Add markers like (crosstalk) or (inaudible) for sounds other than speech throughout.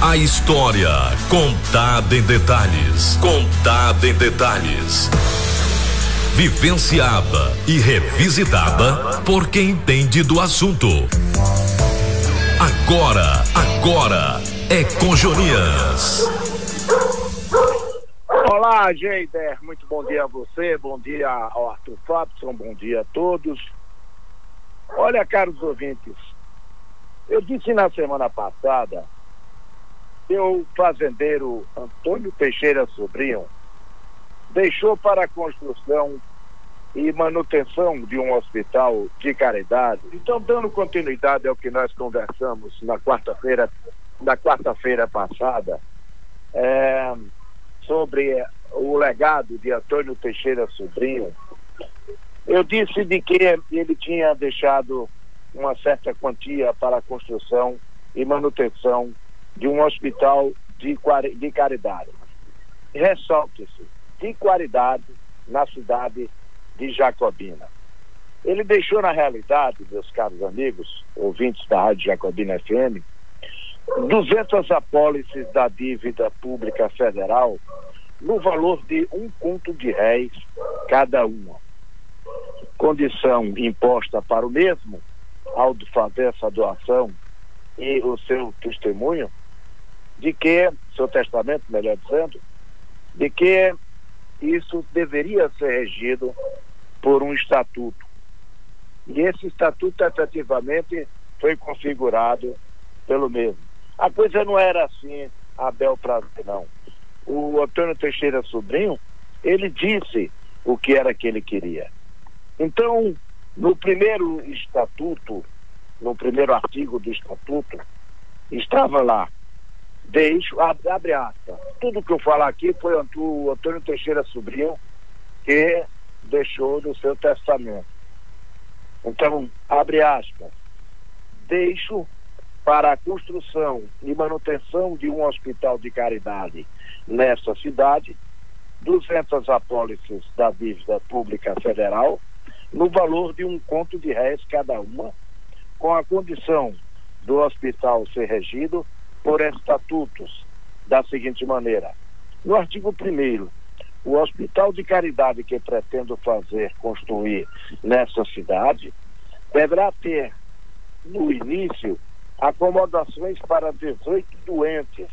A história contada em detalhes. Contada em detalhes. Vivenciada e revisitada por quem entende do assunto. Agora, agora é com Jonias. Olá, Geider. Muito bom dia a você, bom dia ao Arthur Fábio, bom dia a todos. Olha, caros ouvintes, eu disse na semana passada o fazendeiro Antônio Teixeira Sobrinho deixou para a construção e manutenção de um hospital de caridade. Então, dando continuidade ao que nós conversamos na quarta-feira, na quarta-feira passada, é, sobre o legado de Antônio Teixeira Sobrinho, eu disse de que ele tinha deixado uma certa quantia para a construção e manutenção de um hospital de, de caridade. Ressalte-se, de qualidade na cidade de Jacobina. Ele deixou, na realidade, meus caros amigos, ouvintes da Rádio Jacobina FM, 200 apólices da dívida pública federal no valor de um conto de réis cada uma. Condição imposta para o mesmo, ao fazer essa doação e o seu testemunho, de que, seu testamento, melhor dizendo, de que isso deveria ser regido por um estatuto. E esse estatuto efetivamente foi configurado pelo mesmo. A coisa não era assim, Abel Prazer, não. O Antônio Teixeira Sobrinho, ele disse o que era que ele queria. Então, no primeiro estatuto, no primeiro artigo do estatuto, estava lá, deixo, abre, abre aspas, tudo que eu falar aqui foi o Antônio Teixeira Sobrinho que deixou no seu testamento. Então, abre aspas, deixo para a construção e manutenção de um hospital de caridade nessa cidade 200 apólices da dívida pública federal no valor de um conto de réis cada uma, com a condição do hospital ser regido por estatutos da seguinte maneira. No artigo 1 o hospital de caridade que pretendo fazer construir nessa cidade deverá ter, no início, acomodações para 18 doentes,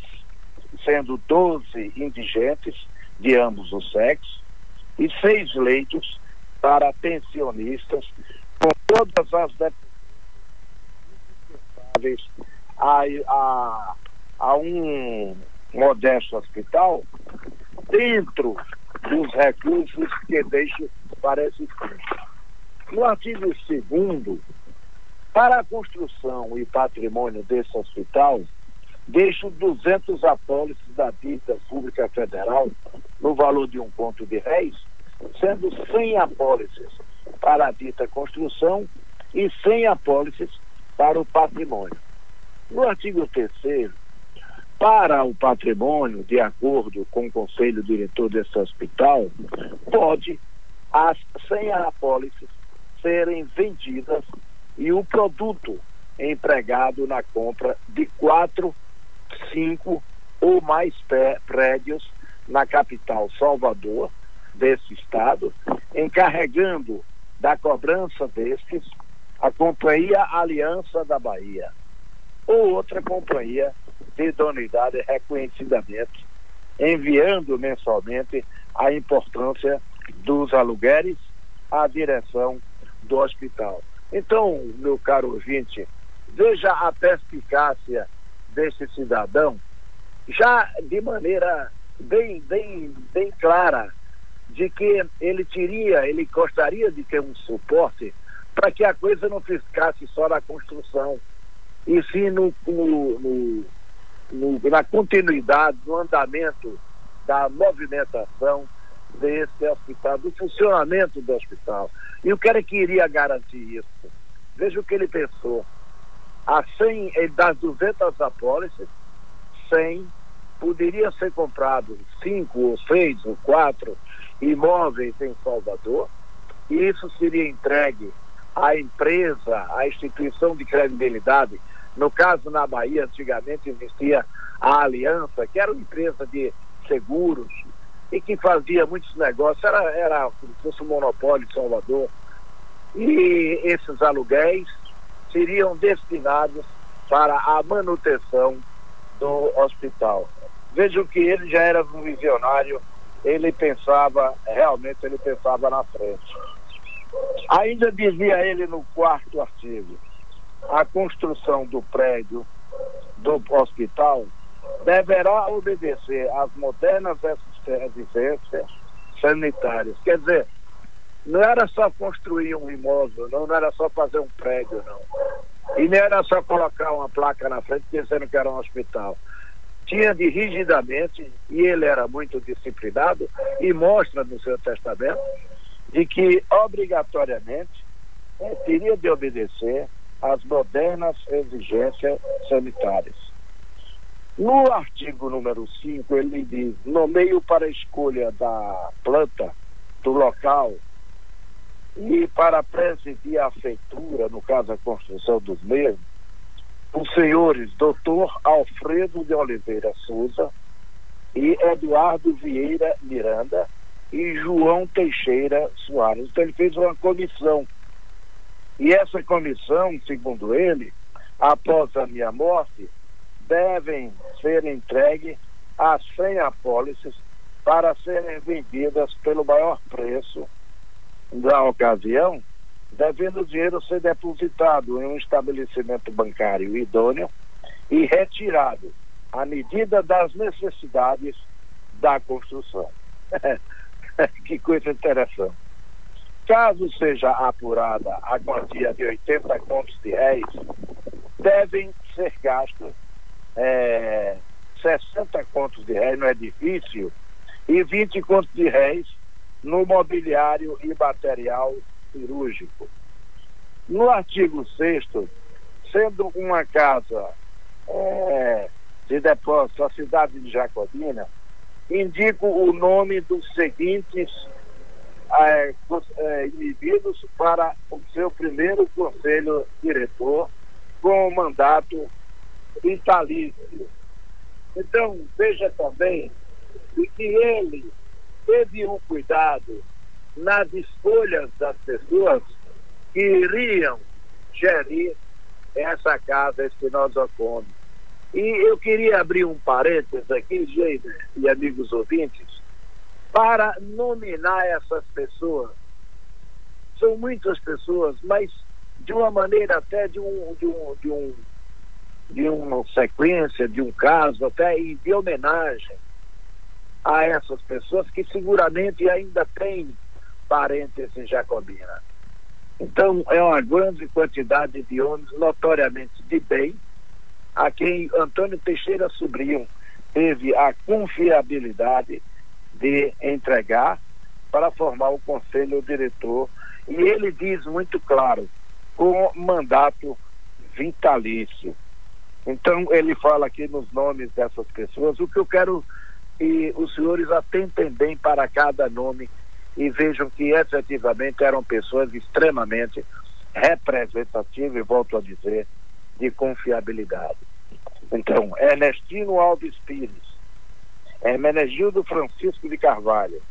sendo 12 indigentes de ambos os sexos e seis leitos para pensionistas, com todas as indispensáveis a, a, a um modesto hospital dentro dos recursos que deixo para esse fim. No artigo 2 para a construção e patrimônio desse hospital, deixo 200 apólices da dívida pública federal no valor de um ponto de réis, sendo 100 apólices para a dita construção e 100 apólices para o patrimônio. No artigo 3 para o patrimônio, de acordo com o conselho diretor desse hospital, pode as 100 apólices serem vendidas e o produto empregado na compra de quatro, cinco ou mais prédios na capital Salvador, desse estado, encarregando da cobrança destes a Companhia Aliança da Bahia ou outra companhia de idoneidade reconhecidamente, enviando mensalmente a importância dos aluguéis à direção do hospital. Então, meu caro ouvinte, veja a perspicácia desse cidadão, já de maneira bem, bem, bem clara, de que ele teria, ele gostaria de ter um suporte para que a coisa não ficasse só na construção, e sim no, no, no, na continuidade, no andamento da movimentação desse hospital, do funcionamento do hospital. E o que ele queria garantir isso? Veja o que ele pensou. A 100, das 200 apólices, 100 poderia ser comprado 5 ou 6 ou 4 imóveis em Salvador, e isso seria entregue à empresa, à instituição de credibilidade No caso, na Bahia, antigamente existia a Aliança, que era uma empresa de seguros e que fazia muitos negócios, era, era como se fosse um monopólio de Salvador. E esses aluguéis seriam destinados para a manutenção do hospital. Vejam que ele já era um visionário, ele pensava, realmente ele pensava na frente. Ainda dizia ele no quarto artigo, a construção do prédio do hospital deverá obedecer às modernas exigências sanitárias. Quer dizer, não era só construir um imóvel, não, não era só fazer um prédio, não. E nem era só colocar uma placa na frente dizendo que era um hospital. Tinha de rigidamente, e ele era muito disciplinado, e mostra no seu testamento, de que obrigatoriamente teria de obedecer às modernas exigências sanitárias. No artigo número 5, ele diz: nomeio para escolha da planta, do local, e para presidir a feitura, no caso a construção dos mesmos, os senhores doutor Alfredo de Oliveira Souza e Eduardo Vieira Miranda e João Teixeira Soares. Então ele fez uma comissão. E essa comissão, segundo ele, após a minha morte, devem ser entregues as 100 apólices para serem vendidas pelo maior preço da ocasião, devendo o dinheiro ser depositado em um estabelecimento bancário idôneo e retirado à medida das necessidades da construção. (laughs) que coisa interessante. Caso seja apurada a quantia de 80 contos de réis, devem ser gastos é, 60 contos de réis no edifício e 20 contos de réis no mobiliário e material cirúrgico. No artigo 6 sendo uma casa é, de depósito a cidade de Jacobina, indico o nome dos seguintes é, é, indivíduos para o seu primeiro conselho diretor com o mandato vitalício. Então, veja também que ele teve um cuidado nas escolhas das pessoas que iriam gerir essa casa Espinosa Come. E eu queria abrir um parênteses aqui, gente e amigos ouvintes, para nominar essas pessoas. São muitas pessoas, mas de uma maneira até de um, de um, de um de uma sequência, de um caso, até de homenagem a essas pessoas que seguramente ainda têm parentes em Jacobina. Então, é uma grande quantidade de homens, notoriamente de bem, a quem Antônio Teixeira Sobrinho teve a confiabilidade de entregar para formar o conselho diretor. E ele diz muito claro, com mandato vitalício. Então, ele fala aqui nos nomes dessas pessoas. O que eu quero e os senhores atentem bem para cada nome e vejam que efetivamente eram pessoas extremamente representativas, e volto a dizer, de confiabilidade. Então, Ernestino Alves Pires, Hermenegildo Francisco de Carvalho,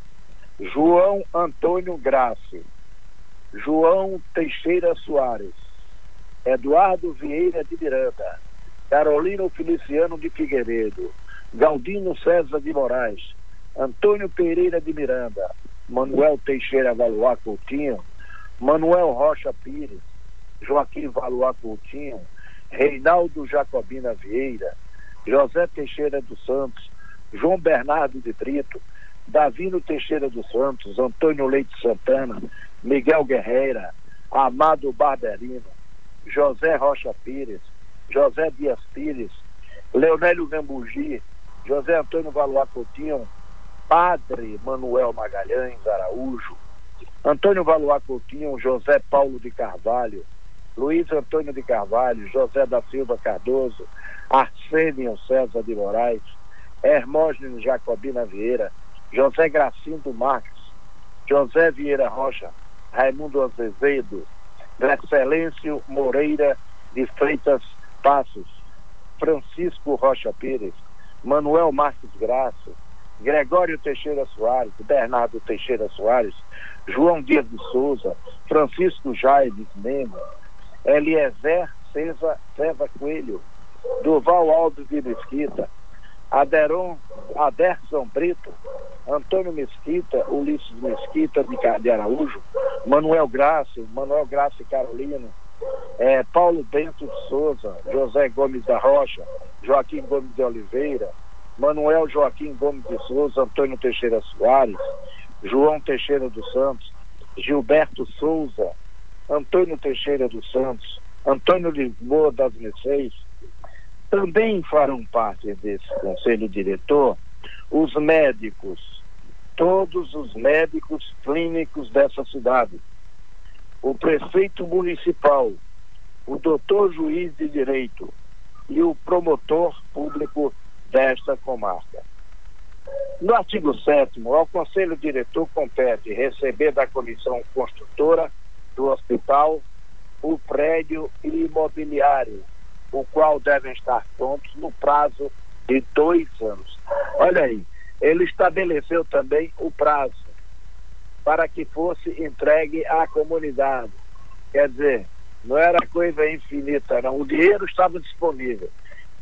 João Antônio Graça, João Teixeira Soares, Eduardo Vieira de Miranda, Carolino Feliciano de Figueiredo, Galdino César de Moraes, Antônio Pereira de Miranda, Manuel Teixeira Valois Coutinho, Manuel Rocha Pires, Joaquim Valois Coutinho, Reinaldo Jacobina Vieira, José Teixeira dos Santos, João Bernardo de Brito, Davino Teixeira dos Santos, Antônio Leite Santana, Miguel Guerreira, Amado Barberino, José Rocha Pires, José Dias Pires, Leonélio Gambugi, José Antônio Valois Coutinho, Padre Manuel Magalhães Araújo, Antônio Valois Coutinho, José Paulo de Carvalho, Luiz Antônio de Carvalho, José da Silva Cardoso, Arsênio César de Moraes, Hermógenes Jacobina Vieira, José Gracindo Marques, José Vieira Rocha, Raimundo Azevedo, Excelêncio Moreira de Freitas Passos, Francisco Rocha Pires, Manuel Marques Graça, Gregório Teixeira Soares, Bernardo Teixeira Soares, João Dias de Souza, Francisco Jaime Memo, Eliezer César, César Coelho, Duval Alves de Mesquita, Aderon, Aderson Brito, Antônio Mesquita, Ulisses Mesquita de, Araújo, Manuel Graça, Manuel Graça Carolina, é, Paulo Bento de Souza, José Gomes da Rocha, Joaquim Gomes de Oliveira, Manuel Joaquim Gomes de Souza, Antônio Teixeira Soares, João Teixeira dos Santos, Gilberto Souza, Antônio Teixeira dos Santos, Antônio Lisboa das Mercês, também farão parte desse conselho diretor os médicos, todos os médicos clínicos dessa cidade, o prefeito municipal, o doutor juiz de direito e o promotor público desta comarca. No artigo 7 ao Conselho Diretor compete receber da comissão construtora do hospital o prédio imobiliário o qual devem estar prontos no prazo de dois anos. Olha aí, ele estabeleceu também o prazo para que fosse entregue à comunidade. Quer dizer, não era coisa infinita, não. O dinheiro estava disponível.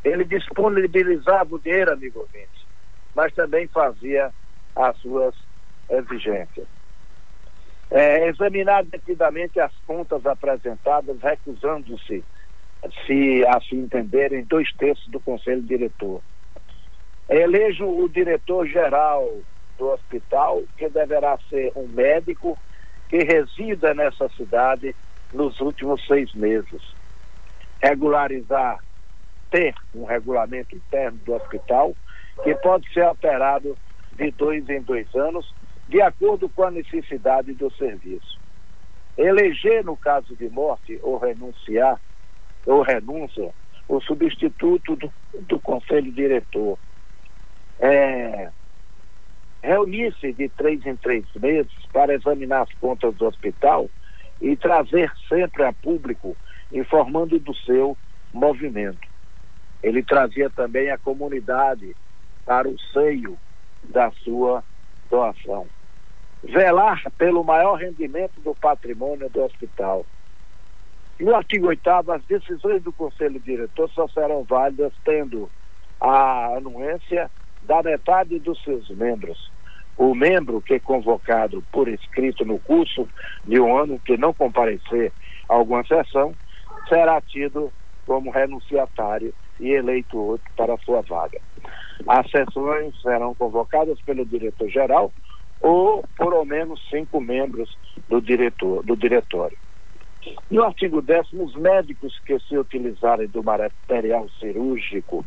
Ele disponibilizava o dinheiro, amigo ouvinte, mas também fazia as suas exigências. É, examinar devidamente as contas apresentadas, recusando-se se assim entenderem, dois terços do conselho diretor. Elejo o diretor-geral do hospital, que deverá ser um médico que resida nessa cidade nos últimos seis meses. Regularizar, ter um regulamento interno do hospital, que pode ser alterado de dois em dois anos, de acordo com a necessidade do serviço. Eleger, no caso de morte ou renunciar, ou renúncia, o substituto do, do conselho diretor. É, Reunir-se de três em três meses para examinar as contas do hospital e trazer sempre a público informando do seu movimento. Ele trazia também a comunidade para o seio da sua doação. Velar pelo maior rendimento do patrimônio do hospital no artigo 8 as decisões do Conselho Diretor só serão válidas tendo a anuência da metade dos seus membros. O membro que é convocado por escrito no curso de um ano que não comparecer a alguma sessão será tido como renunciatário e eleito outro para sua vaga. As sessões serão convocadas pelo diretor-geral ou por ao menos cinco membros do diretor do diretório. No artigo 10, os médicos que se utilizarem do material cirúrgico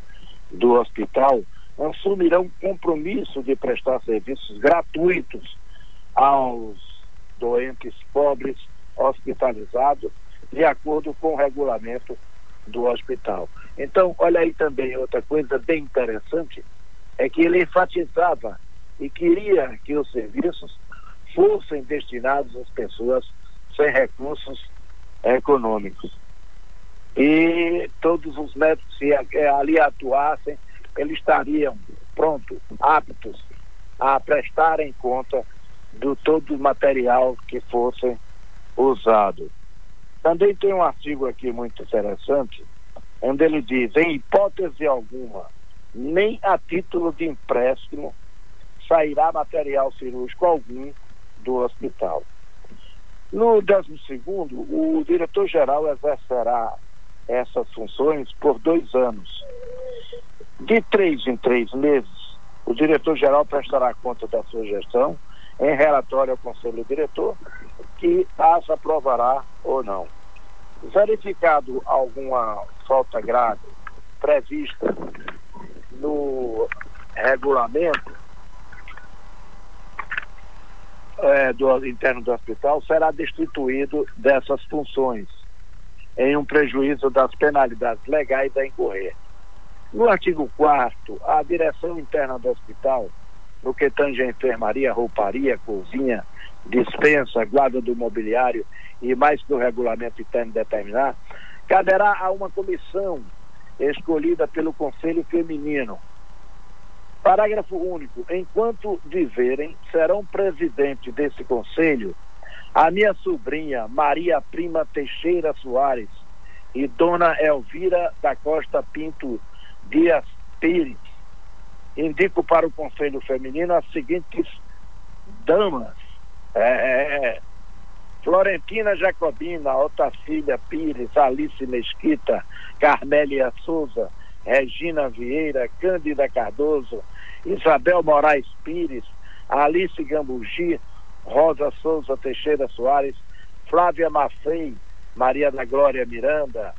do hospital assumirão compromisso de prestar serviços gratuitos aos doentes pobres hospitalizados, de acordo com o regulamento do hospital. Então, olha aí também outra coisa bem interessante, é que ele enfatizava e queria que os serviços fossem destinados às pessoas sem recursos econômicos. E todos os médicos, se é, ali atuassem, eles estariam prontos, aptos a prestarem conta do todo o material que fosse usado. Também tem um artigo aqui muito interessante, onde ele diz, em hipótese alguma, nem a título de empréstimo sairá material cirúrgico algum do hospital. No 12 segundo, o diretor-geral exercerá essas funções por dois anos. De três em três meses, o diretor-geral prestará conta da sua gestão em relatório ao Conselho Diretor, que as aprovará ou não. Verificado alguma falta grave prevista no regulamento, é, do interno do hospital será destituído dessas funções, em um prejuízo das penalidades legais a incorrer. No artigo 4 a direção interna do hospital, no que tange a enfermaria, rouparia, cozinha, dispensa, guarda do mobiliário e mais que o regulamento interno determinar, caberá a uma comissão escolhida pelo Conselho Feminino. Parágrafo único. Enquanto viverem, serão presidente desse conselho a minha sobrinha Maria Prima Teixeira Soares e Dona Elvira da Costa Pinto Dias Pires. Indico para o Conselho Feminino as seguintes damas. É, é, é Florentina Jacobina, Otacília Pires, Alice Mesquita, Carmélia Souza, Regina Vieira, Cândida Cardoso, Isabel Moraes Pires, Alice Gambugi, Rosa Souza Teixeira Soares, Flávia Maffei, Maria da Glória Miranda,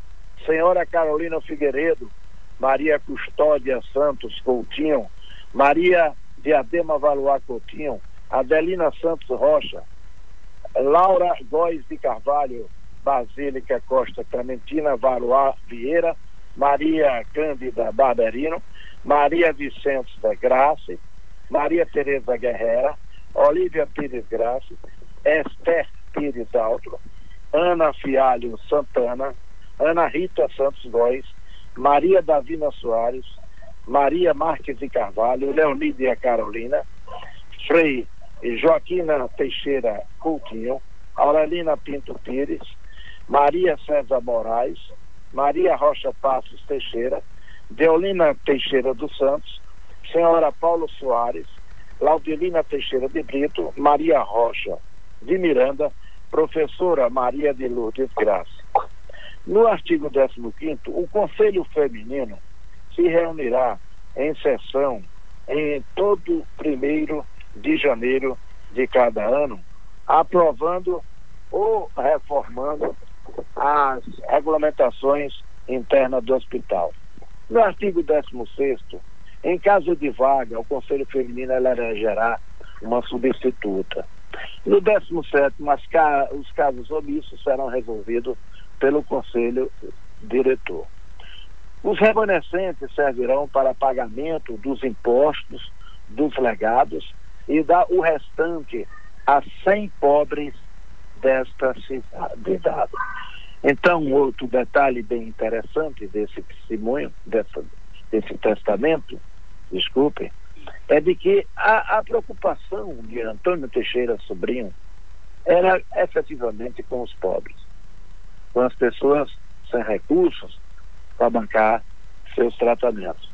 Senhora Carolina Figueiredo, Maria Custódia Santos Coutinho, Maria Diadema Valois Coutinho, Adelina Santos Rocha, Laura Góes de Carvalho, Basílica Costa Clementina Valois Vieira, Maria Cândida Barberino, Maria Vicentes da Graça, Maria Tereza Guerreira, Olívia Pires Graça, Esther Pires Alto, Ana Fialho Santana, Ana Rita Santos Góes, Maria Davina Soares, Maria Marques de Carvalho, Leonídia Carolina, Frei Joaquina Teixeira Coutinho, Aurelina Pinto Pires, Maria César Moraes, Maria Rocha Passos Teixeira, Deolina Teixeira dos Santos, Senhora Paulo Soares, Laudelina Teixeira de Brito, Maria Rocha de Miranda, professora Maria de Lourdes Graça. No artigo 15, o Conselho Feminino se reunirá em sessão em todo primeiro de janeiro de cada ano, aprovando ou reformando as regulamentações internas do hospital. No artigo 16, em caso de vaga, o Conselho Feminino elegerá uma substituta. No 17, ca os casos omissos serão resolvidos pelo Conselho Diretor. Os remanescentes servirão para pagamento dos impostos dos legados e dar o restante a 100 pobres desta cidade. Então, outro detalhe bem interessante desse testemunho, dessa, desse testamento, desculpe, é de que a, a preocupação de Antônio Teixeira Sobrinho era efetivamente com os pobres, com as pessoas sem recursos para bancar seus tratamentos.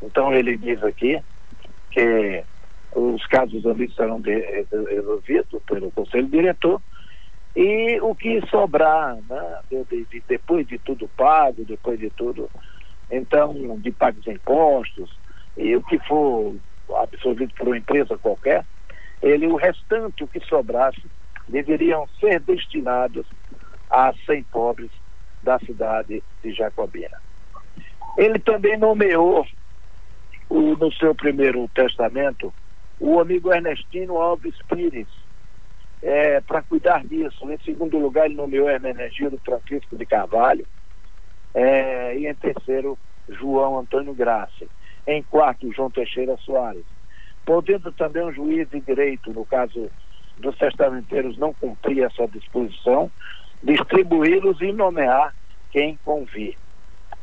Então ele diz aqui que os casos ali serão de, resolvidos pelo Conselho Diretor e o que sobrar, né, de, de, depois de tudo pago, depois de tudo, então, de pagos impostos, e o que for absorvido por uma empresa qualquer, ele, o restante, o que sobrasse, deveriam ser destinados a 100 pobres da cidade de Jacobina. Ele também nomeou, o, no seu primeiro testamento, o amigo Ernestino Alves Pires, é, para cuidar disso. Em segundo lugar, ele nomeou Hermenegildo Francisco de Carvalho. É, e em terceiro, João Antônio Graça. Em quarto, João Teixeira Soares. Podendo também um juiz de direito, no caso dos testamenteiros, não cumprir essa disposição, distribuí-los e nomear quem convir.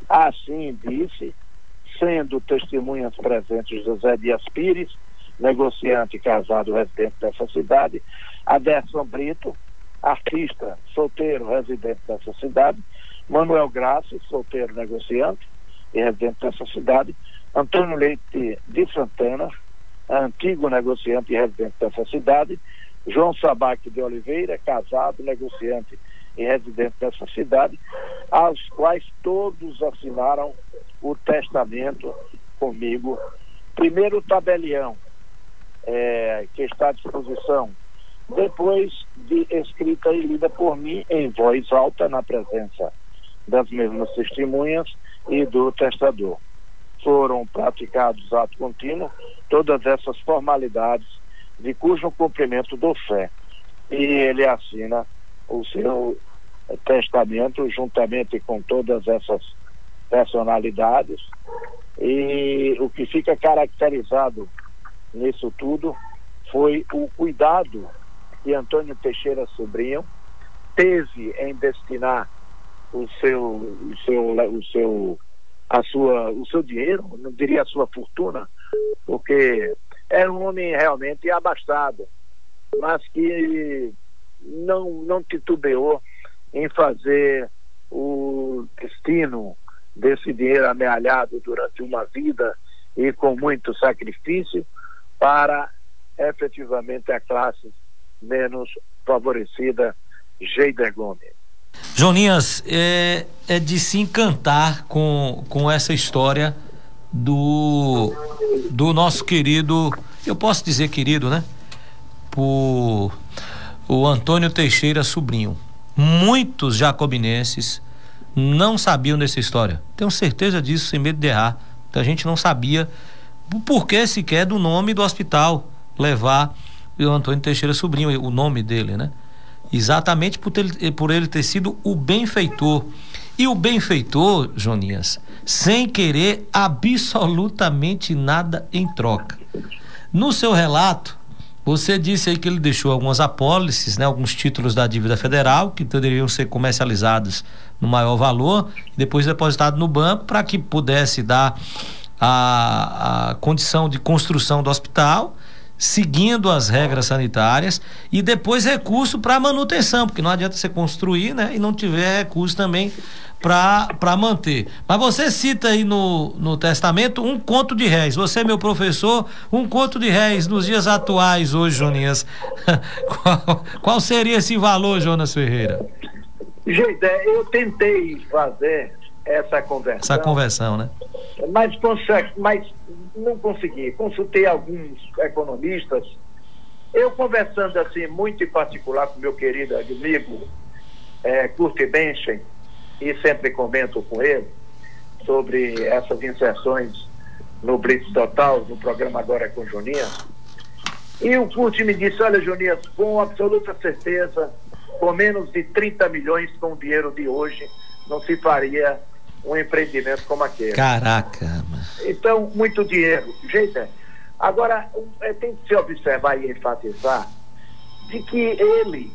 Assim disse, sendo testemunhas presentes José Dias Pires, negociante casado residente dessa cidade, Aderson Brito, artista solteiro residente dessa cidade, Manuel Graça, solteiro negociante e residente dessa cidade, Antônio Leite de Santana, antigo negociante e residente dessa cidade, João Sabac de Oliveira, casado, negociante e residente dessa cidade, aos quais todos assinaram o testamento comigo. Primeiro tabelião, é, que está à disposição, depois de escrita e lida por mim em voz alta na presença das mesmas testemunhas e do testador. Foram praticados ato contínuo todas essas formalidades de cujo cumprimento do fé. E ele assina o seu testamento juntamente com todas essas personalidades e o que fica caracterizado nisso tudo foi o cuidado que Antônio Teixeira Sobrinho teve em destinar o seu, o seu, o seu a sua, o seu dinheiro, não diria a sua fortuna, porque era um homem realmente abastado, mas que não, não titubeou em fazer o destino desse dinheiro amealhado durante uma vida e com muito sacrifício para efetivamente a classe menos favorecida, Geider Gomes. Joninhas, é, é de se encantar com, com essa história do, do nosso querido, eu posso dizer querido, né? Por o Antônio Teixeira Sobrinho. Muitos jacobinenses não sabiam dessa história. Tenho certeza disso, sem medo de errar. A gente não sabia o porquê sequer do nome do hospital levar o Antônio Teixeira Sobrinho, o nome dele, né? Exatamente por, ter, por ele ter sido o benfeitor. E o benfeitor, Joninhas, sem querer absolutamente nada em troca. No seu relato, você disse aí que ele deixou algumas apólices, né, alguns títulos da dívida federal que deveriam ser comercializados no maior valor, depois depositado no banco para que pudesse dar a, a condição de construção do hospital seguindo as regras sanitárias e depois recurso para manutenção, porque não adianta você construir, né, e não tiver recurso também para manter. Mas você cita aí no, no testamento um conto de réis. Você, meu professor, um conto de réis nos dias atuais hoje, Joninhas. (laughs) qual, qual seria esse valor, Jonas Ferreira? Gente, eu tentei fazer essa conversão. Essa conversão, né? Mas, mas não consegui. Consultei alguns economistas. Eu conversando assim, muito em particular com meu querido amigo é, Kurt Benchen, e sempre comento com ele sobre essas inserções no Blitz Total, no programa Agora com Junias. E o Kurt me disse, olha Junias, com absoluta certeza, com menos de 30 milhões com o dinheiro de hoje, não se faria um empreendimento como aquele. Caraca! Então, muito dinheiro. Gente, agora, é, tem que se observar e enfatizar de que ele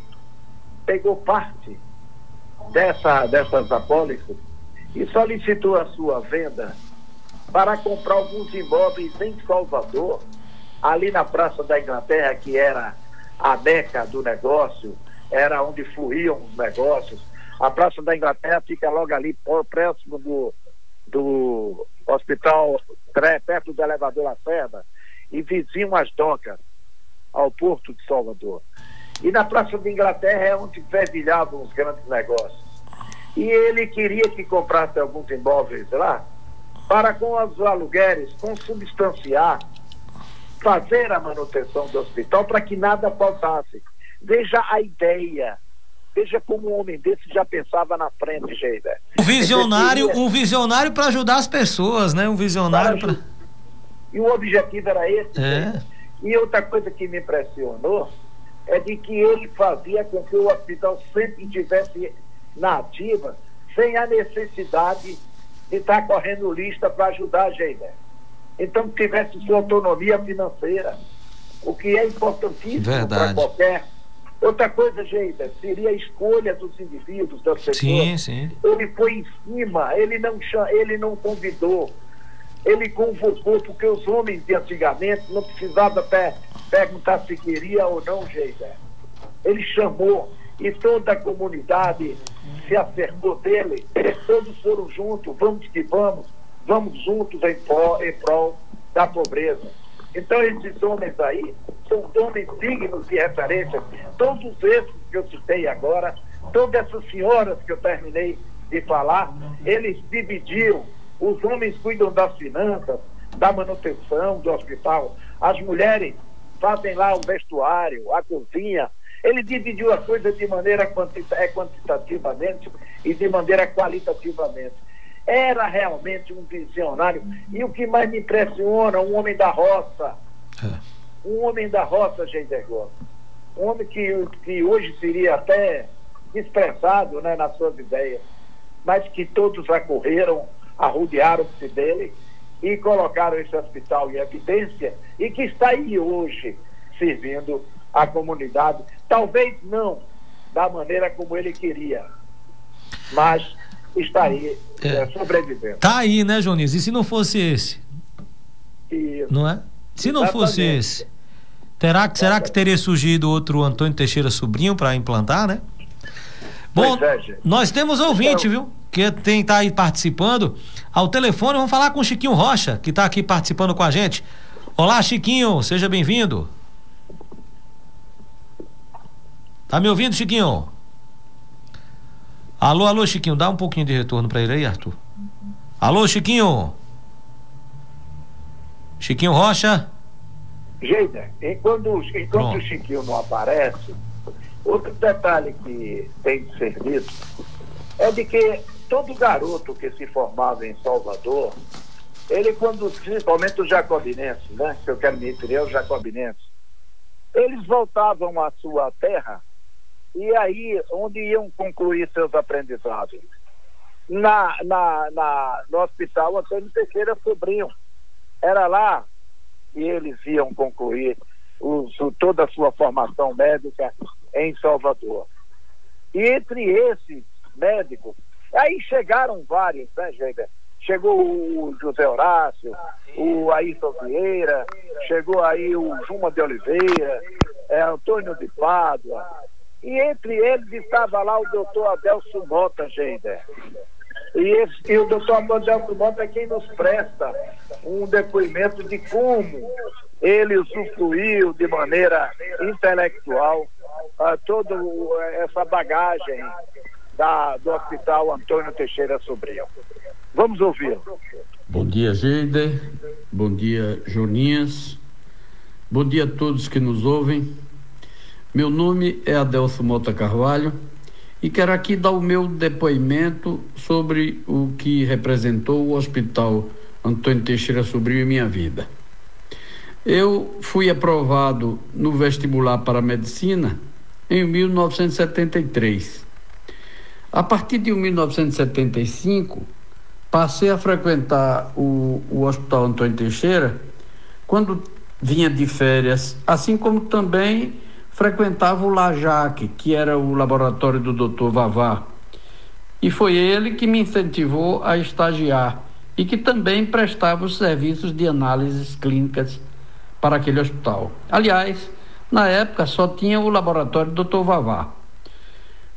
pegou parte dessa, dessas apólices e solicitou a sua venda para comprar alguns imóveis em Salvador, ali na Praça da Inglaterra, que era a meca do negócio, era onde fluíam os negócios, a Praça da Inglaterra fica logo ali, próximo do, do hospital, perto do elevador Lacerda, e vizinho às docas, ao porto de Salvador. E na Praça da Inglaterra é onde fervilhavam os grandes negócios. E ele queria que comprasse alguns imóveis lá, para com os aluguéis consubstanciar, fazer a manutenção do hospital para que nada faltasse. Veja a ideia Veja como um homem desse já pensava na frente, Geida. Um visionário, um visionário para ajudar as pessoas, né? Um visionário para. E o objetivo era esse. É. E outra coisa que me impressionou é de que ele fazia com que o hospital sempre estivesse na ativa, sem a necessidade de estar correndo lista para ajudar a Geida. Então tivesse sua autonomia financeira, o que é importantíssimo para qualquer Outra coisa, Geida, seria a escolha dos indivíduos, das pessoas. Sim, sim. Ele foi em cima, ele não, ele não convidou, ele convocou, porque os homens de antigamente não precisavam até perguntar se queria ou não, Geida. Ele chamou e toda a comunidade se acercou dele, todos foram juntos, vamos que vamos, vamos juntos em prol, em prol da pobreza. Então, esses homens aí são homens dignos de referência. Todos esses que eu citei agora, todas essas senhoras que eu terminei de falar, eles dividiram. Os homens cuidam das finanças, da manutenção do hospital. As mulheres fazem lá o vestuário, a cozinha. Ele dividiu a coisa de maneira é, quantitativamente e de maneira qualitativamente era realmente um visionário. E o que mais me impressiona, um homem da roça. É. Um homem da roça, Geider Gomes. Um homem que, que hoje seria até desprezado né, nas suas ideias, mas que todos acorreram, arrodearam-se dele e colocaram esse hospital em evidência e que está aí hoje servindo a comunidade. Talvez não da maneira como ele queria, mas está aí, é. É, sobrevivendo. Tá aí, né, Jonis? E se não fosse esse? Isso. Não é? Se não Exatamente. fosse esse, terá, será que teria surgido outro Antônio Teixeira Sobrinho para implantar, né? Bom, é, nós temos ouvinte, então, viu? Que tem tá aí participando. Ao telefone, vamos falar com o Chiquinho Rocha, que está aqui participando com a gente. Olá, Chiquinho, seja bem-vindo. Tá me ouvindo, Chiquinho? Alô, alô, Chiquinho, dá um pouquinho de retorno para ele aí, Arthur. Alô, Chiquinho. Chiquinho Rocha. Geida, enquanto, enquanto o Chiquinho não aparece, outro detalhe que tem de ser dito é de que todo garoto que se formava em Salvador, ele quando, principalmente os jacobinenses, né? Que eu quero me referir aos jacobinenses, eles voltavam à sua terra e aí onde iam concluir seus aprendizados? Na, na, na, no hospital Antônio Teixeira Sobrinho. Era lá que eles iam concluir os, toda a sua formação médica em Salvador. E entre esses médicos, aí chegaram vários, né, Geiber? Chegou o José Horácio, o Ayrton Vieira, chegou aí o Juma de Oliveira, é, Antônio de Pádua, e entre eles estava lá o doutor Adelso Mota, Geiber. E, esse, e o doutor Adelso Mota é quem nos presta um depoimento de como ele usufruiu de maneira intelectual uh, toda essa bagagem da, do Hospital Antônio Teixeira Sobrinho. Vamos ouvir. Bom dia, Geide. Bom dia, Joninhas. Bom dia a todos que nos ouvem. Meu nome é Adelso Mota Carvalho e quero aqui dar o meu depoimento sobre o que representou o Hospital Antônio Teixeira Sobrinho em minha vida. Eu fui aprovado no vestibular para medicina em 1973. A partir de 1975, passei a frequentar o, o Hospital Antônio Teixeira quando vinha de férias, assim como também frequentava o LAJAC, que era o laboratório do Dr. Vavá. E foi ele que me incentivou a estagiar e que também prestava os serviços de análises clínicas para aquele hospital. Aliás, na época só tinha o laboratório do Dr. Vavá.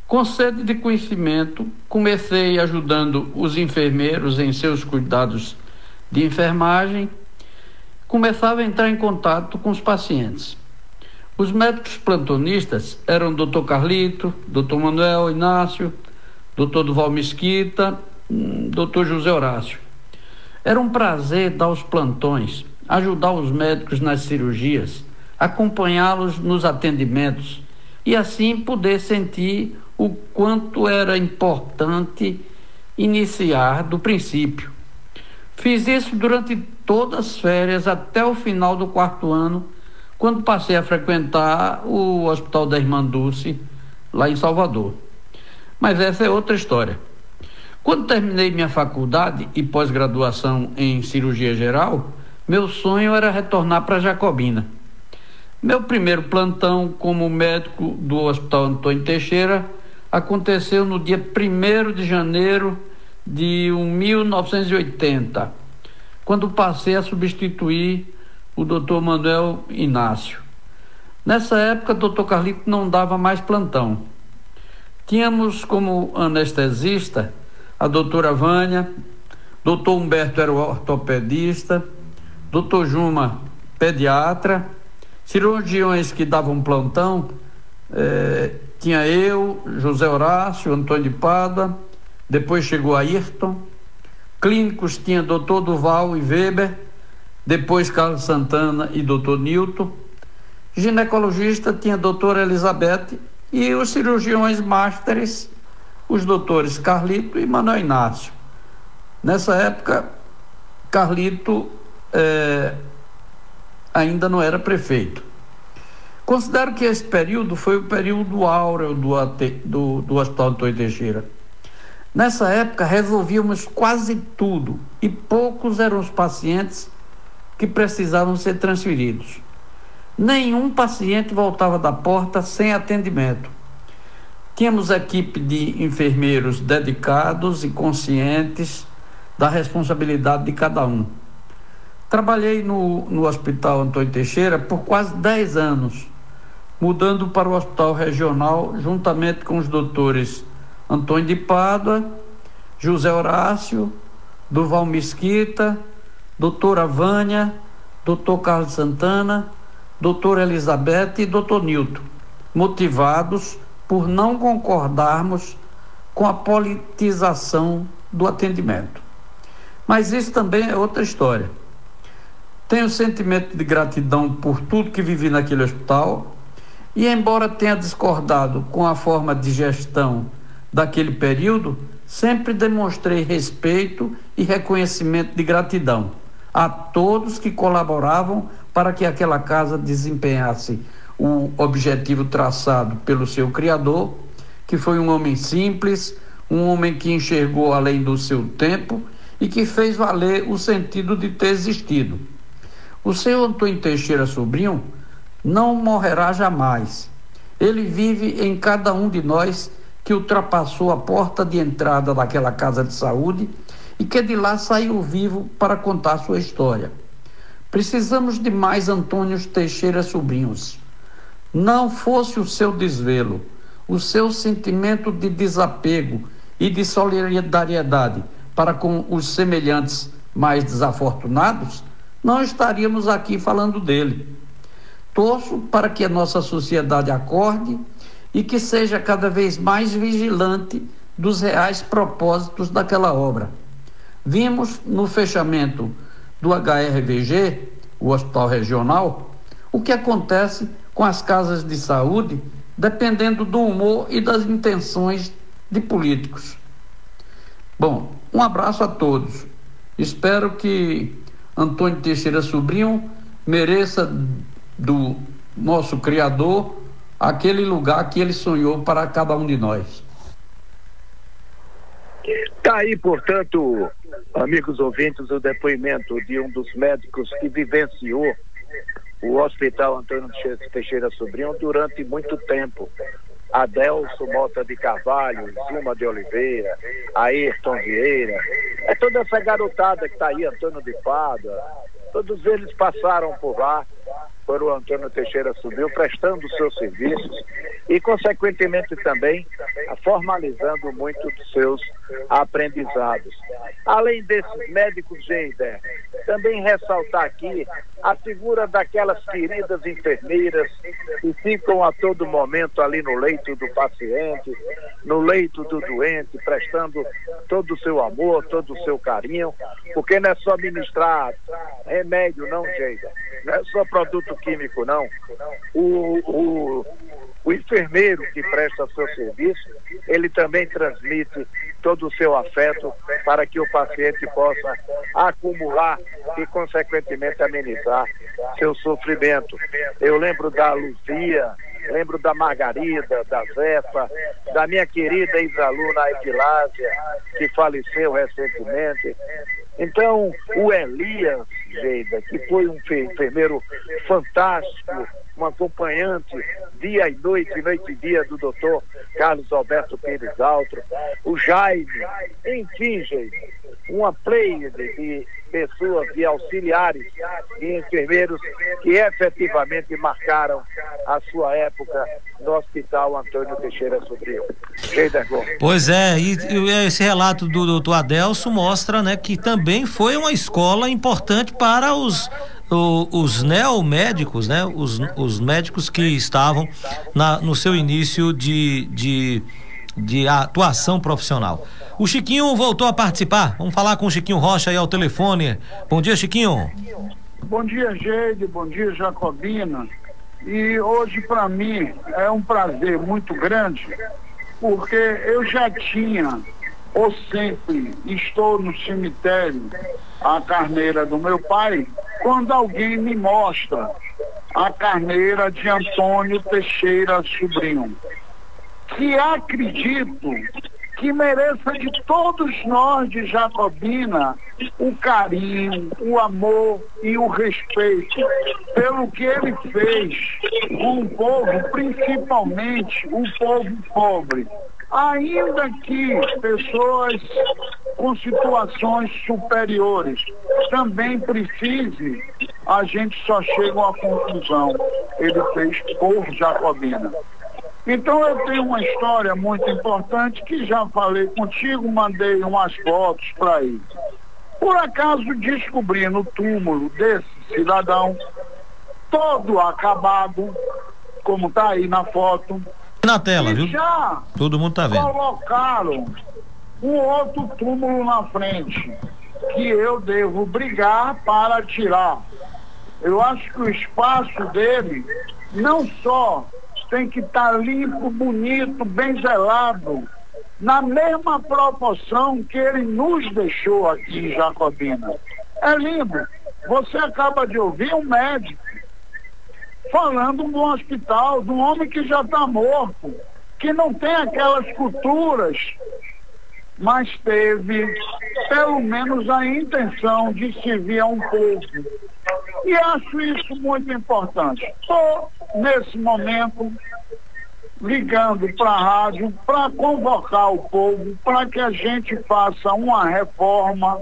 Com sede de conhecimento, comecei ajudando os enfermeiros em seus cuidados de enfermagem, começava a entrar em contato com os pacientes. Os médicos plantonistas eram Dr. Carlito, Dr. Manuel Inácio, Dr. Duval Mesquita, hum, Dr. José Horácio. Era um prazer dar os plantões, ajudar os médicos nas cirurgias, acompanhá-los nos atendimentos e assim poder sentir o quanto era importante iniciar do princípio. Fiz isso durante todas as férias até o final do quarto ano quando passei a frequentar o Hospital da Irmã Dulce, lá em Salvador. Mas essa é outra história. Quando terminei minha faculdade e pós-graduação em cirurgia geral, meu sonho era retornar para Jacobina. Meu primeiro plantão como médico do Hospital Antônio Teixeira aconteceu no dia 1 de janeiro de 1980, quando passei a substituir o doutor Manuel Inácio. Nessa época, o doutor Carlito não dava mais plantão. Tínhamos como anestesista a doutora Vânia, doutor Humberto era ortopedista, doutor Juma, pediatra, cirurgiões que davam plantão, eh, tinha eu, José Horácio, Antônio de Pada, depois chegou Ayrton, clínicos tinha doutor Duval e Weber, depois Carlos Santana e doutor Newton. Ginecologista tinha doutora Elizabeth e os cirurgiões másteres, os doutores Carlito e Manuel Inácio. Nessa época, Carlito é, ainda não era prefeito. Considero que esse período foi o período áureo do, do, do Hospital. Nessa época, resolvíamos quase tudo e poucos eram os pacientes que precisavam ser transferidos. Nenhum paciente voltava da porta sem atendimento. Tínhamos equipe de enfermeiros dedicados e conscientes da responsabilidade de cada um. Trabalhei no, no Hospital Antônio Teixeira por quase 10 anos, mudando para o Hospital Regional juntamente com os doutores Antônio de Pádua, José Horácio, Duval Mesquita, doutora Vânia, doutor Carlos Santana, doutora Elizabeth e doutor Nilton, motivados por não concordarmos com a politização do atendimento. Mas isso também é outra história. Tenho sentimento de gratidão por tudo que vivi naquele hospital e, embora tenha discordado com a forma de gestão daquele período, sempre demonstrei respeito e reconhecimento de gratidão a todos que colaboravam para que aquela casa desempenhasse o objetivo traçado pelo seu criador, que foi um homem simples, um homem que enxergou além do seu tempo e que fez valer o sentido de ter existido. O senhor Antônio Teixeira Sobrinho não morrerá jamais. Ele vive em cada um de nós que ultrapassou a porta de entrada daquela casa de saúde e que de lá saiu vivo para contar sua história. Precisamos de mais Antônio Teixeira Sobrinhos. Não fosse o seu desvelo, o seu sentimento de desapego e de solidariedade para com os semelhantes mais desafortunados, não estaríamos aqui falando dele. Torço para que a nossa sociedade acorde e que seja cada vez mais vigilante dos reais propósitos daquela obra. Vimos no fechamento do HRVG, o Hospital Regional, o que acontece com as casas de saúde, dependendo do humor e das intenções de políticos. Bom, um abraço a todos. Espero que Antônio Teixeira Sobrinho mereça do nosso Criador aquele lugar que ele sonhou para cada um de nós. Está aí, portanto, amigos ouvintes, o depoimento de um dos médicos que vivenciou o Hospital Antônio Teixeira Sobrinho durante muito tempo. Adelso Mota de Carvalho, Zuma de Oliveira, Ayrton Vieira, é toda essa garotada que está aí, Antônio de Pada, todos eles passaram por lá o Antônio Teixeira subiu, prestando seus serviços e, consequentemente, também formalizando muito dos seus aprendizados. Além desses médicos, Geider, também ressaltar aqui a figura daquelas queridas enfermeiras que ficam a todo momento ali no leito do paciente, no leito do doente, prestando todo o seu amor, todo o seu carinho, porque não é só ministrar remédio, não, Geider, não é só produto químico, não. O, o, o enfermeiro que presta seu serviço, ele também transmite todo o seu afeto para que o paciente possa acumular e, consequentemente, amenizar seu sofrimento. Eu lembro da Luzia, lembro da Margarida, da Zefa, da minha querida ex-aluna Epilásia, que faleceu recentemente. Então, o Elias Geida, que foi um enfermeiro fantástico, acompanhante dia e noite, noite e dia do doutor Carlos Alberto Pires Altro, o Jaime, enfim, gente, uma play de pessoas, de auxiliares e enfermeiros que efetivamente marcaram a sua época no Hospital Antônio Teixeira Sobrinho. Pois é, e, e, esse relato do doutor Adelso mostra né, que também foi uma escola importante para os o, os neomédicos, né? Os, os médicos que estavam na, no seu início de, de, de atuação profissional. O Chiquinho voltou a participar. Vamos falar com o Chiquinho Rocha aí ao telefone. Bom dia, Chiquinho. Bom dia, Geide. Bom dia, Jacobina. E hoje, para mim, é um prazer muito grande, porque eu já tinha, ou sempre estou no cemitério, a carneira do meu pai, quando alguém me mostra a carneira de Antônio Teixeira Sobrinho, que acredito que mereça de todos nós de Jacobina o carinho, o amor e o respeito pelo que ele fez com o povo, principalmente o povo pobre. Ainda que pessoas com situações superiores também precise, a gente só chega uma conclusão. Ele fez por Jacobina. Então eu tenho uma história muito importante que já falei contigo, mandei umas fotos para ele. Por acaso descobri no túmulo desse cidadão, todo acabado, como está aí na foto. Na tela, viu? Já Todo mundo tá vendo. colocaram um outro túmulo na frente, que eu devo brigar para tirar. Eu acho que o espaço dele não só tem que estar tá limpo, bonito, bem zelado, na mesma proporção que ele nos deixou aqui em Jacobina. É lindo. Você acaba de ouvir um médico falando de um hospital, de um homem que já está morto, que não tem aquelas culturas, mas teve pelo menos a intenção de servir a um povo. E acho isso muito importante. Estou, nesse momento, ligando para a rádio para convocar o povo para que a gente faça uma reforma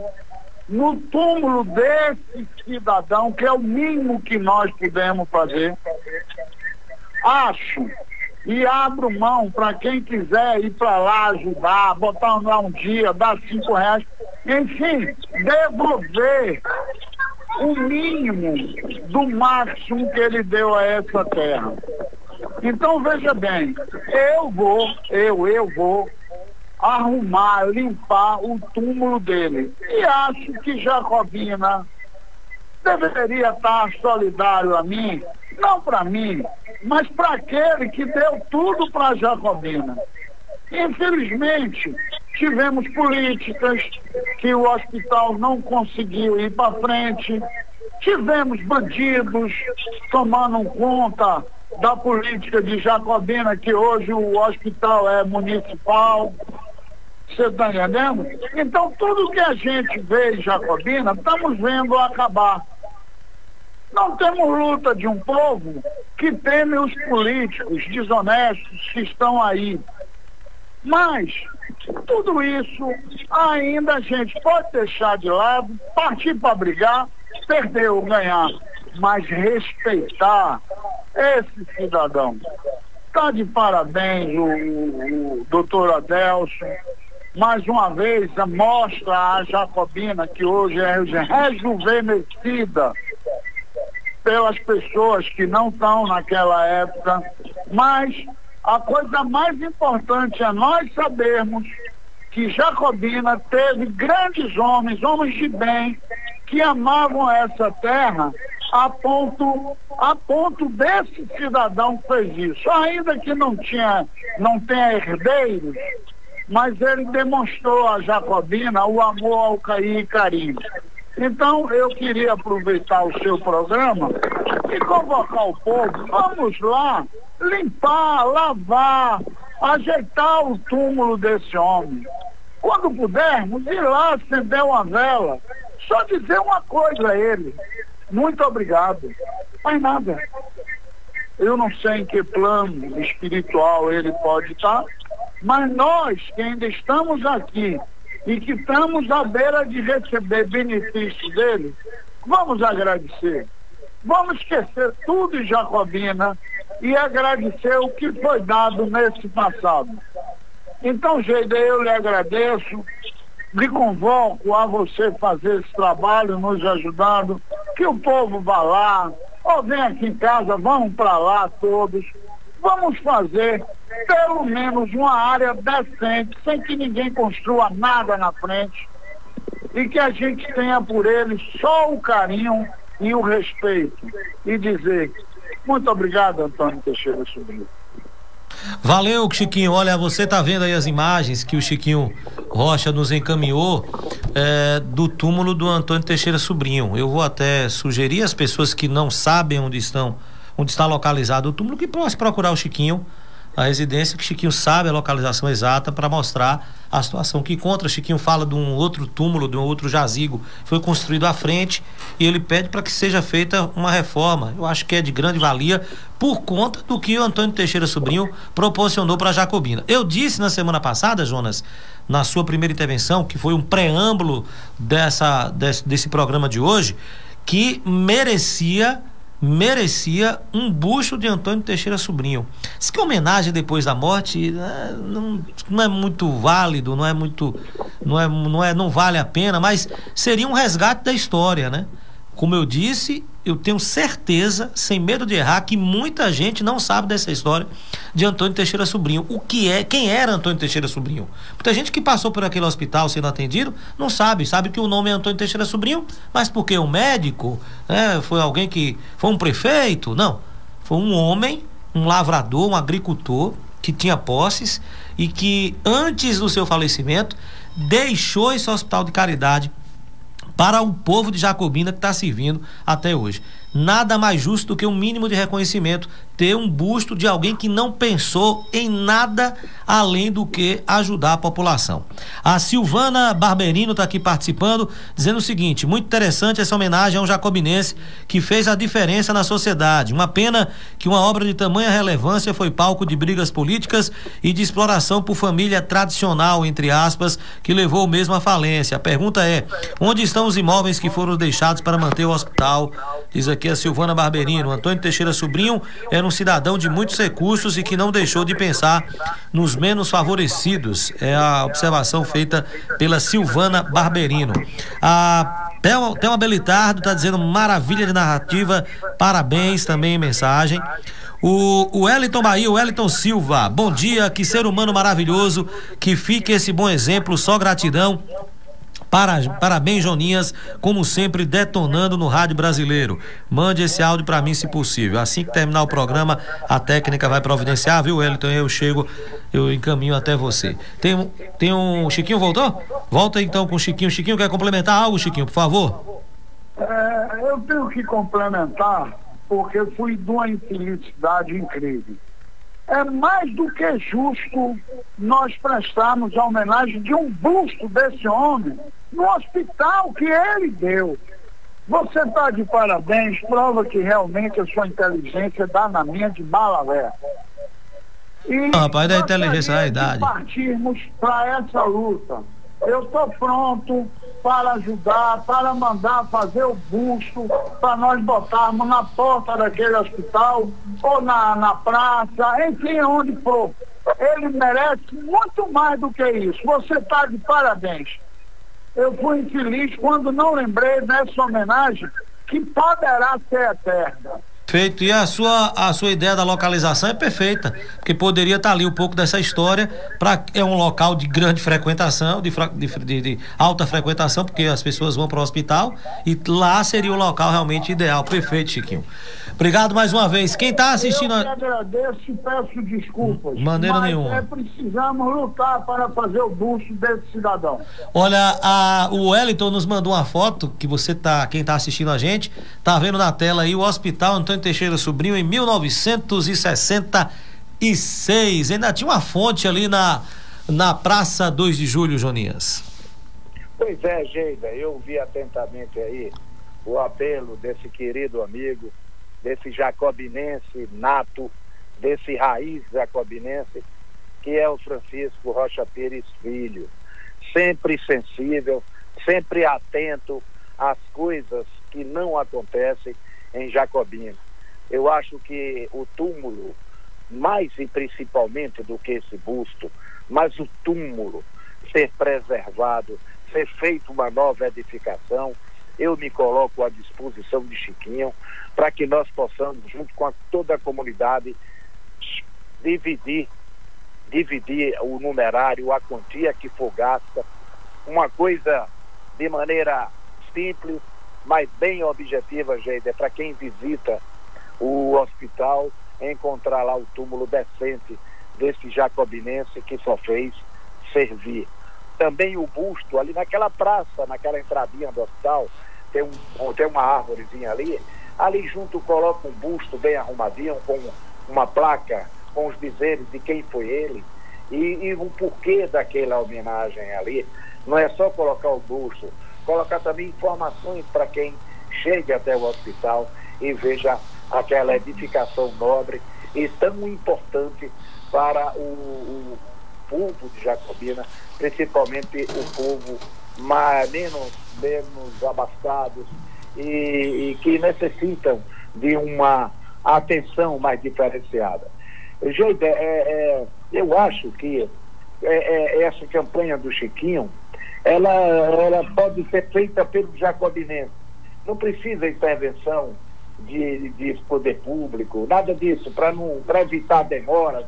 no túmulo desse cidadão, que é o mínimo que nós podemos fazer. Acho e abro mão para quem quiser ir para lá ajudar, botar lá um dia, dar cinco reais, enfim, devolver o mínimo do máximo que ele deu a essa terra. Então veja bem, eu vou, eu, eu vou arrumar, limpar o túmulo dele. E acho que Jacobina deveria estar solidário a mim, não para mim, mas para aquele que deu tudo para Jacobina. Infelizmente, tivemos políticas que o hospital não conseguiu ir para frente, tivemos bandidos tomando conta da política de Jacobina, que hoje o hospital é municipal. Você está entendendo? Então, tudo que a gente vê em Jacobina, estamos vendo acabar. Não temos luta de um povo que teme os políticos desonestos que estão aí. Mas tudo isso ainda a gente pode deixar de lado, partir para brigar, perder ou ganhar, mas respeitar esse cidadão. Está de parabéns o, o, doutor Adelson. Mais uma vez mostra a Jacobina que hoje é rejuvenescida pelas pessoas que não estão naquela época, mas a coisa mais importante é nós sabermos que Jacobina teve grandes homens, homens de bem, que amavam essa terra a ponto, a ponto desse cidadão que fez isso. Ainda que não tinha, não tenha herdeiros, mas ele demonstrou a Jacobina o amor ao Caí e Carinho. Então, eu queria aproveitar o seu programa e convocar o povo. Vamos lá limpar, lavar, ajeitar o túmulo desse homem. Quando pudermos, ir lá acender uma vela. Só dizer uma coisa a ele. Muito obrigado. Mais nada. Eu não sei em que plano espiritual ele pode estar, mas nós que ainda estamos aqui e que estamos à beira de receber benefícios dele, vamos agradecer. Vamos esquecer tudo em Jacobina e agradecer o que foi dado nesse passado. Então, Geide, eu lhe agradeço, lhe convoco a você fazer esse trabalho, nos ajudando, que o povo vá lá, ou vem aqui em casa, vamos para lá todos, vamos fazer pelo menos uma área decente, sem que ninguém construa nada na frente, e que a gente tenha por eles só o carinho e o respeito. E dizer, muito obrigado, Antônio Teixeira Sobrinho. Valeu, Chiquinho. Olha, você tá vendo aí as imagens que o Chiquinho Rocha nos encaminhou é, do túmulo do Antônio Teixeira Sobrinho. Eu vou até sugerir às pessoas que não sabem onde estão, onde está localizado o túmulo, que possam procurar o Chiquinho a residência, que Chiquinho sabe a localização exata para mostrar a situação que encontra. Chiquinho fala de um outro túmulo, de um outro jazigo, foi construído à frente e ele pede para que seja feita uma reforma. Eu acho que é de grande valia por conta do que o Antônio Teixeira Sobrinho proporcionou para Jacobina. Eu disse na semana passada, Jonas, na sua primeira intervenção, que foi um preâmbulo dessa, desse, desse programa de hoje, que merecia merecia um busto de Antônio Teixeira Sobrinho. Diz que homenagem depois da morte né, não, não é muito válido, não é muito, não é, não é, não vale a pena, mas seria um resgate da história, né? Como eu disse, eu tenho certeza, sem medo de errar, que muita gente não sabe dessa história de Antônio Teixeira Sobrinho. O que é, quem era Antônio Teixeira Sobrinho? Muita gente que passou por aquele hospital sendo atendido não sabe, sabe que o nome é Antônio Teixeira Sobrinho, mas porque um médico, né, foi alguém que foi um prefeito? Não, foi um homem, um lavrador, um agricultor que tinha posses e que antes do seu falecimento deixou esse hospital de caridade para o povo de Jacobina que está servindo até hoje. Nada mais justo do que um mínimo de reconhecimento ter um busto de alguém que não pensou em nada além do que ajudar a população. A Silvana Barberino está aqui participando, dizendo o seguinte: muito interessante essa homenagem a um jacobinense que fez a diferença na sociedade. Uma pena que uma obra de tamanha relevância foi palco de brigas políticas e de exploração por família tradicional, entre aspas, que levou mesmo à falência. A pergunta é: onde estão os imóveis que foram deixados para manter o hospital? Diz aqui a Silvana Barberino. Antônio Teixeira Sobrinho era um cidadão de muitos recursos e que não deixou de pensar nos menos favorecidos. É a observação feita pela Silvana Barberino. A Thelma, Belitardo está dizendo maravilha de narrativa, parabéns também em mensagem. O, o Wellington Bahia, o Wellington Silva, bom dia, que ser humano maravilhoso, que fique esse bom exemplo, só gratidão. Para, parabéns, Joninhas, como sempre, detonando no rádio brasileiro. Mande esse áudio para mim, se possível. Assim que terminar o programa, a técnica vai providenciar, viu, Wellington? Eu chego, eu encaminho até você. Tem, tem um. Chiquinho voltou? Volta então com o Chiquinho. Chiquinho quer complementar algo, Chiquinho, por favor? É, eu tenho que complementar, porque fui de uma infelicidade incrível é mais do que justo nós prestarmos a homenagem de um busto desse homem no hospital que ele deu. Você está de parabéns, prova que realmente a sua inteligência dá na minha de bala aberta. E Não, rapaz, da inteligência da idade. partirmos para essa luta. Eu estou pronto para ajudar, para mandar fazer o busto, para nós botarmos na porta daquele hospital, ou na, na praça, enfim, onde for. Ele merece muito mais do que isso. Você está de parabéns. Eu fui infeliz quando não lembrei dessa homenagem que poderá ser eterna. Perfeito. E a sua, a sua ideia da localização é perfeita, porque poderia estar ali um pouco dessa história. Pra, é um local de grande frequentação, de, de, de alta frequentação, porque as pessoas vão para o hospital e lá seria o local realmente ideal. Perfeito, Chiquinho. Obrigado mais uma vez. Quem está assistindo. Eu agradeço e peço desculpas. Maneira nenhuma. É, precisamos lutar para fazer o busto desse cidadão. Olha, a, o Wellington nos mandou uma foto que você tá, quem está assistindo a gente, tá vendo na tela aí o Hospital Antônio Teixeira Sobrinho em 1966. Ainda tinha uma fonte ali na, na Praça 2 de Julho, Jonias. Pois é, Geida, eu vi atentamente aí o apelo desse querido amigo desse jacobinense nato, desse raiz jacobinense, que é o Francisco Rocha Pires Filho. Sempre sensível, sempre atento às coisas que não acontecem em Jacobina. Eu acho que o túmulo, mais e principalmente do que esse busto, mas o túmulo ser preservado, ser feito uma nova edificação, eu me coloco à disposição de Chiquinho para que nós possamos, junto com a, toda a comunidade, dividir, dividir o numerário, a quantia que for gasta, uma coisa de maneira simples, mas bem objetiva, é para quem visita o hospital encontrar lá o túmulo decente desse jacobinense que só fez servir. Também o busto ali naquela praça, naquela entradinha do hospital, tem, um, tem uma árvorezinha ali, Ali junto coloca um busto bem arrumadinho, com uma placa com os dizeres de quem foi ele e, e o porquê daquela homenagem ali. Não é só colocar o busto, colocar também informações para quem chegue até o hospital e veja aquela edificação nobre e tão importante para o, o povo de Jacobina, principalmente o povo mais, menos, menos abastados e, e que necessitam de uma atenção mais diferenciada. Gente, é, é, eu acho que é, é, essa campanha do Chiquinho, ela, ela pode ser feita pelo jacobinense. Não precisa intervenção de, de poder público, nada disso, para evitar demoras.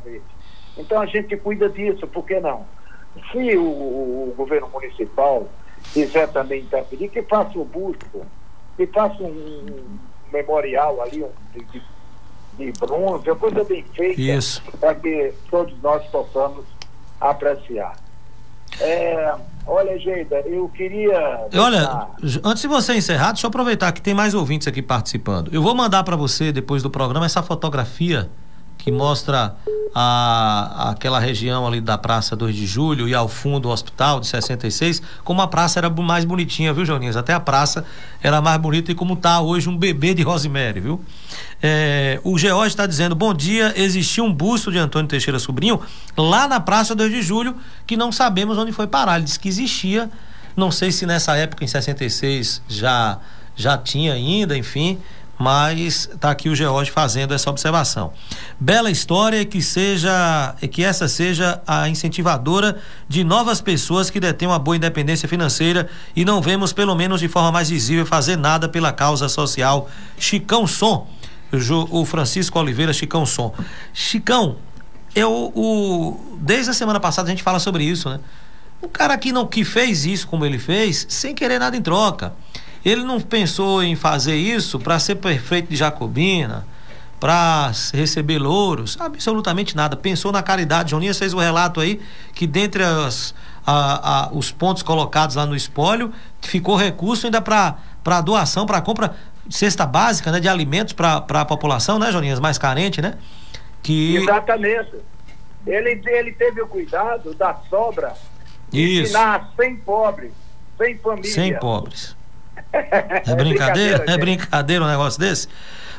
Então a gente cuida disso, por que não? Se o, o governo municipal quiser também interferir, que faça o busto, que faça um, um memorial ali, um, de, de bronze, uma coisa bem feita, para que todos nós possamos apreciar. É, olha, Geida, eu queria. Olha, antes de você encerrar, deixa eu aproveitar que tem mais ouvintes aqui participando. Eu vou mandar para você, depois do programa, essa fotografia que mostra a, aquela região ali da Praça 2 de Julho e ao fundo o hospital de 66, como a praça era mais bonitinha, viu, Joninhas? Até a praça era mais bonita e como está hoje um bebê de Rosemary, viu? É, o George está dizendo: bom dia, existia um busto de Antônio Teixeira Sobrinho lá na Praça 2 de Julho, que não sabemos onde foi parar. Ele disse que existia, não sei se nessa época, em 66, já, já tinha ainda, enfim mas está aqui o George fazendo essa observação. Bela história que seja, que essa seja a incentivadora de novas pessoas que detêm uma boa independência financeira e não vemos, pelo menos de forma mais visível, fazer nada pela causa social. Chicão Som, o Francisco Oliveira Chicão Som. Chicão, eu, o, desde a semana passada a gente fala sobre isso, né? O cara que não que fez isso como ele fez, sem querer nada em troca. Ele não pensou em fazer isso para ser prefeito de Jacobina, para receber louros, absolutamente nada. Pensou na caridade. Joninhas fez o um relato aí que dentre as, a, a, os pontos colocados lá no espólio, ficou recurso ainda para doação, para compra cesta básica né, de alimentos para a população, né, Joninhas, mais carente, né? Que... Exatamente. Ele, ele teve o cuidado da sobra de ensinar 100 pobres, 100 famílias. 100 pobres. É brincadeira? É brincadeira um negócio desse?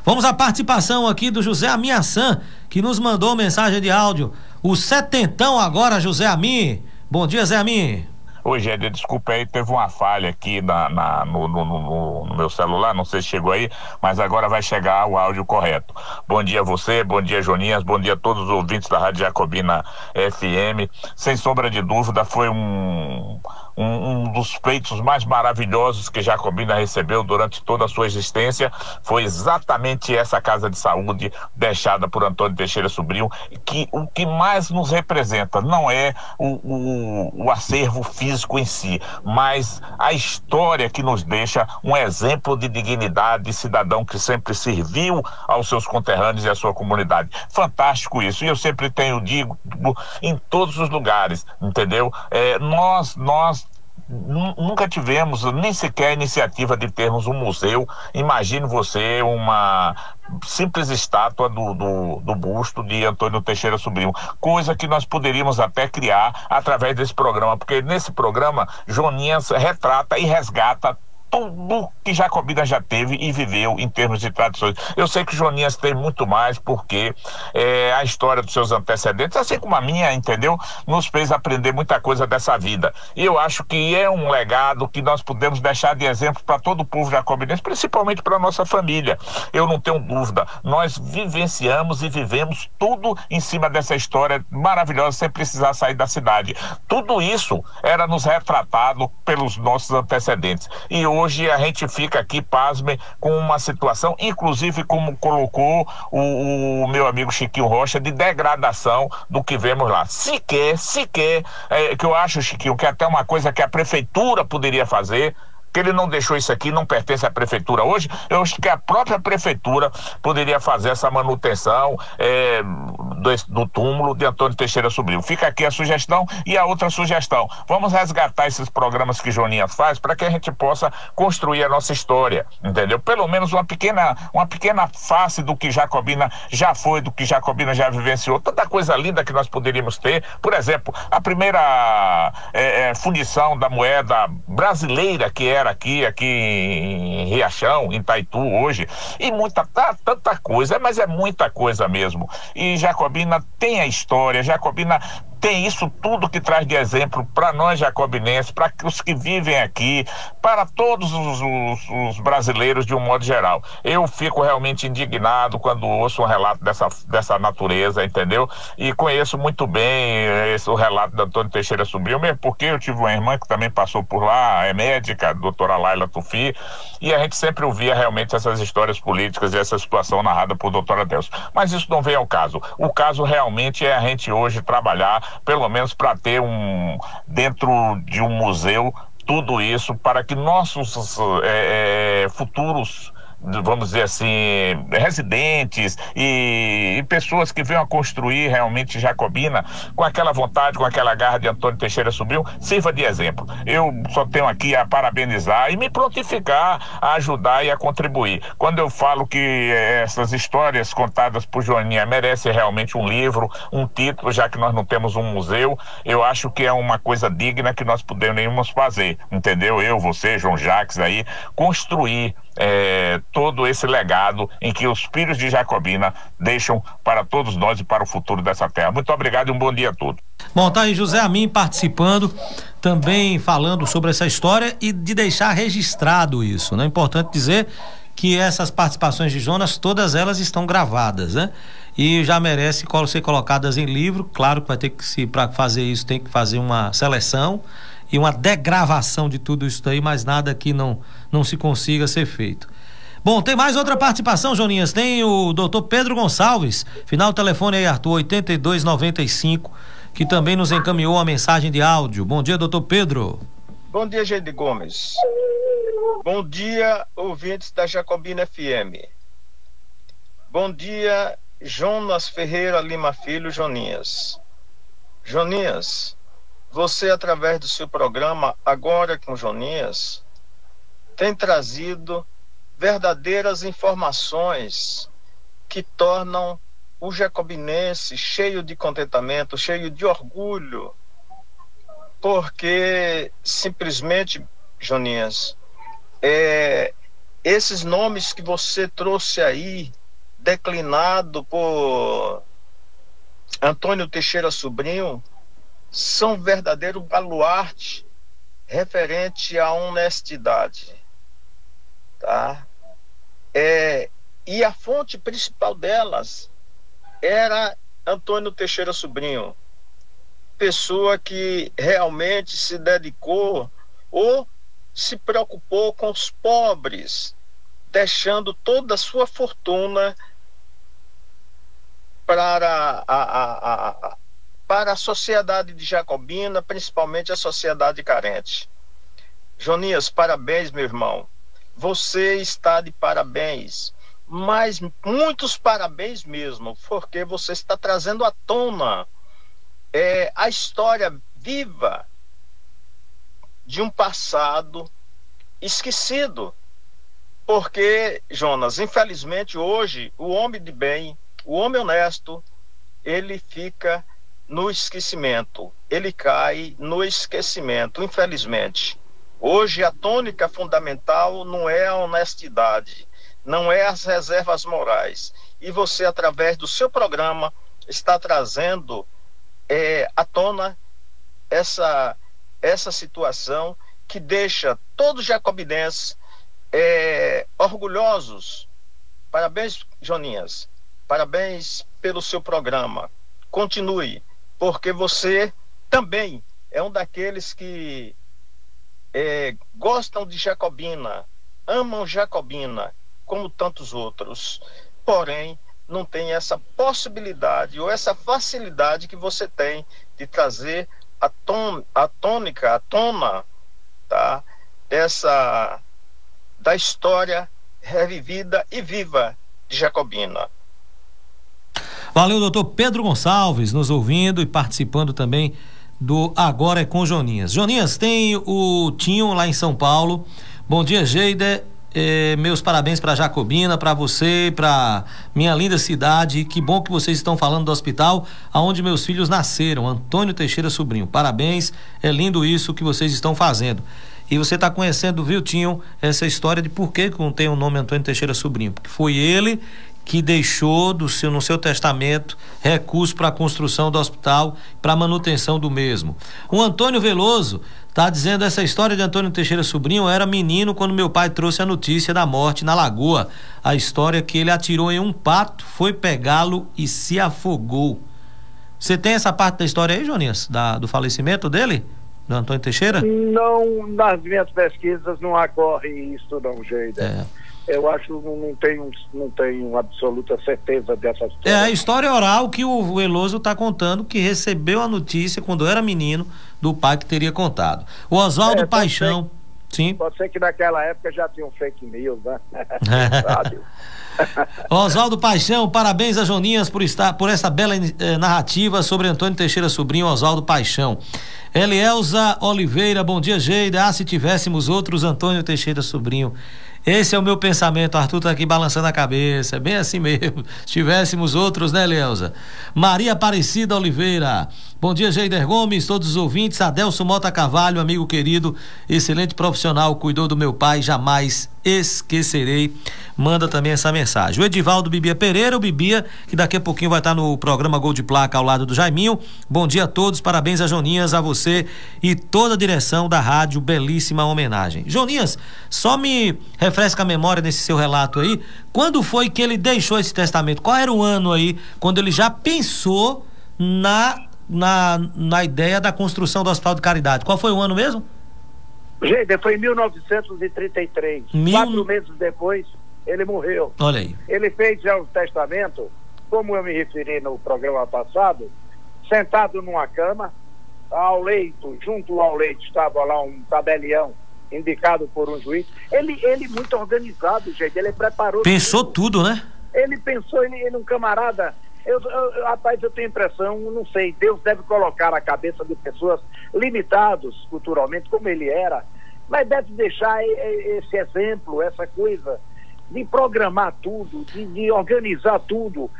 Vamos à participação aqui do José Aminhaçã, que nos mandou mensagem de áudio. O setentão agora, José Amin. Bom dia, Zé Amin. Oi, Gédia, desculpa aí, teve uma falha aqui na, na no, no, no, no, meu celular, não sei se chegou aí, mas agora vai chegar o áudio correto. Bom dia a você, bom dia Joninhas, bom dia a todos os ouvintes da Rádio Jacobina FM. Sem sombra de dúvida, foi um, um, um, dos feitos mais maravilhosos que Jacobina recebeu durante toda a sua existência foi exatamente essa casa de saúde deixada por Antônio Teixeira Sobrinho, que o que mais nos representa não é o, o, o acervo físico em si, mas a história que nos deixa um exemplo de dignidade de cidadão que sempre serviu aos seus conterrâneos e à sua comunidade. Fantástico isso. E eu sempre tenho digo em todos os lugares, entendeu? É, nós nós nunca tivemos nem sequer a iniciativa de termos um museu. Imagine você uma simples estátua do, do, do, busto de Antônio Teixeira Sobrinho, coisa que nós poderíamos até criar através desse programa, porque nesse programa Joninhas retrata e resgata tudo que Jacobina já teve e viveu em termos de tradições. Eu sei que Joninhas tem muito mais, porque é, a história dos seus antecedentes, assim como a minha, entendeu? Nos fez aprender muita coisa dessa vida. E eu acho que é um legado que nós podemos deixar de exemplo para todo o povo jacobinense, principalmente para nossa família. Eu não tenho dúvida. Nós vivenciamos e vivemos tudo em cima dessa história maravilhosa, sem precisar sair da cidade. Tudo isso era nos retratado pelos nossos antecedentes. E hoje hoje a gente fica aqui, pasme, com uma situação, inclusive como colocou o, o meu amigo Chiquinho Rocha, de degradação do que vemos lá. Sequer, sequer, é, que eu acho, Chiquinho, que até uma coisa que a prefeitura poderia fazer, que ele não deixou isso aqui, não pertence à prefeitura hoje. Eu acho que a própria prefeitura poderia fazer essa manutenção é, do, do túmulo de Antônio Teixeira Sobrinho. Fica aqui a sugestão e a outra sugestão. Vamos resgatar esses programas que Joninhas faz para que a gente possa construir a nossa história, entendeu? Pelo menos uma pequena, uma pequena face do que Jacobina já foi, do que Jacobina já vivenciou. Tanta coisa linda que nós poderíamos ter. Por exemplo, a primeira é, é, fundição da moeda brasileira que aqui, aqui em Riachão, em Taitu hoje. E muita, tá, tanta coisa, mas é muita coisa mesmo. E Jacobina tem a história, Jacobina tem isso tudo que traz de exemplo para nós jacobinenses, para os que vivem aqui, para todos os, os, os, brasileiros de um modo geral. Eu fico realmente indignado quando ouço um relato dessa, dessa natureza, entendeu? E conheço muito bem esse, o relato da Antônio Teixeira Sobrinho, mesmo porque eu tive uma irmã que também passou por lá, é médica, a doutora Laila Tufi, e a gente sempre ouvia realmente essas histórias políticas e essa situação narrada por doutora Deus. Mas isso não vem ao caso. O caso realmente é a gente hoje trabalhar pelo menos para ter um dentro de um museu tudo isso para que nossos é, futuros vamos dizer assim, residentes e, e, pessoas que venham a construir realmente Jacobina com aquela vontade, com aquela garra de Antônio Teixeira Subiu, sirva de exemplo. Eu só tenho aqui a parabenizar e me prontificar a ajudar e a contribuir. Quando eu falo que essas histórias contadas por Joaninha merecem realmente um livro, um título, já que nós não temos um museu, eu acho que é uma coisa digna que nós podemos fazer, entendeu? Eu, você, João Jacques aí, construir é, todo esse legado em que os filhos de Jacobina deixam para todos nós e para o futuro dessa terra. Muito obrigado e um bom dia a todos. Bom, tá aí José Amin participando, também falando sobre essa história e de deixar registrado isso, né? Importante dizer que essas participações de Jonas, todas elas estão gravadas, né? E já merece ser colocadas em livro. Claro que vai ter que se para fazer isso tem que fazer uma seleção e uma degravação de tudo isso daí, mas nada que não não se consiga ser feito. Bom, tem mais outra participação, Joninhas. Tem o doutor Pedro Gonçalves, final do telefone aí, Arthur, 8295, que também nos encaminhou a mensagem de áudio. Bom dia, doutor Pedro. Bom dia, Geide Gomes. Bom dia, ouvintes da Jacobina FM. Bom dia, Jonas Ferreira Lima Filho Joninhas. Joninhas, você, através do seu programa Agora com Joninhas, tem trazido verdadeiras informações que tornam o jacobinense cheio de contentamento, cheio de orgulho, porque simplesmente, Joninhas, é, esses nomes que você trouxe aí, declinado por Antônio Teixeira Sobrinho, são verdadeiro baluarte referente à honestidade, tá? É, e a fonte principal delas era Antônio Teixeira Sobrinho, pessoa que realmente se dedicou ou se preocupou com os pobres, deixando toda a sua fortuna para a, a, a, para a sociedade de Jacobina, principalmente a sociedade carente. Jonias, parabéns, meu irmão. Você está de parabéns. Mas muitos parabéns mesmo, porque você está trazendo à tona é, a história viva de um passado esquecido. Porque, Jonas, infelizmente hoje, o homem de bem, o homem honesto, ele fica no esquecimento. Ele cai no esquecimento, infelizmente. Hoje a tônica fundamental não é a honestidade, não é as reservas morais. E você, através do seu programa, está trazendo é, à tona essa, essa situação que deixa todos os jacobinenses é, orgulhosos. Parabéns, Joninhas. Parabéns pelo seu programa. Continue porque você também é um daqueles que é, gostam de Jacobina, amam Jacobina, como tantos outros, porém não tem essa possibilidade ou essa facilidade que você tem de trazer a, ton, a tônica, a tona, tá? dessa da história revivida e viva de Jacobina. Valeu, doutor Pedro Gonçalves, nos ouvindo e participando também do Agora é com Joninhas. Joninhas, tem o Tinho lá em São Paulo. Bom dia, Geida. Eh, meus parabéns para Jacobina, para você, para minha linda cidade. Que bom que vocês estão falando do hospital aonde meus filhos nasceram, Antônio Teixeira Sobrinho. Parabéns, é lindo isso que vocês estão fazendo. E você está conhecendo, viu, Tinho, essa história de por que não tem o nome Antônio Teixeira Sobrinho? Porque foi ele que deixou do seu, no seu testamento recursos para a construção do hospital, para manutenção do mesmo. O Antônio Veloso está dizendo essa história de Antônio Teixeira Sobrinho era menino quando meu pai trouxe a notícia da morte na lagoa. A história que ele atirou em um pato, foi pegá-lo e se afogou. Você tem essa parte da história aí, Joninhas, da, do falecimento dele? Do Antônio Teixeira? Não, nas minhas pesquisas não ocorre isso não, Geida. É eu acho que não tenho, não tenho absoluta certeza dessa história. É a história oral que o Veloso está contando, que recebeu a notícia quando era menino do pai que teria contado. O Oswaldo é, Paixão. Sim. Pode ser que naquela época já tinha um fake news, né? (laughs) Oswaldo Paixão, parabéns a Joninhas por estar por essa bela eh, narrativa sobre Antônio Teixeira Sobrinho, Oswaldo Paixão. Elielza Oliveira, bom dia, Geida. Ah, se tivéssemos outros Antônio Teixeira Sobrinho. Esse é o meu pensamento. Arthur tá aqui balançando a cabeça. É bem assim mesmo. Se tivéssemos outros, né, Leusa? Maria Aparecida Oliveira. Bom dia, Geider Gomes, todos os ouvintes. Adelso Mota Carvalho, amigo querido, excelente profissional, cuidou do meu pai, jamais esquecerei. Manda também essa mensagem. O Edivaldo Bibia Pereira, o Bibia, que daqui a pouquinho vai estar no programa Gol de Placa ao lado do Jaiminho. Bom dia a todos, parabéns a Joninhas, a você e toda a direção da rádio, belíssima homenagem. Joninhas, só me refresca a memória nesse seu relato aí. Quando foi que ele deixou esse testamento? Qual era o ano aí, quando ele já pensou na na, na ideia da construção do Hospital de Caridade. Qual foi o ano mesmo? Gente, foi em 1933. Mil... Quatro meses depois, ele morreu. Olha aí. Ele fez já o testamento, como eu me referi no programa passado, sentado numa cama, ao leito, junto ao leito estava lá um tabelião indicado por um juiz. Ele, ele muito organizado, gente, ele preparou. Pensou tudo, tudo né? Ele pensou, ele, ele um camarada eu, eu, rapaz, eu tenho impressão, não sei, Deus deve colocar na cabeça de pessoas limitadas culturalmente, como ele era, mas deve deixar esse exemplo, essa coisa de programar tudo, de, de organizar tudo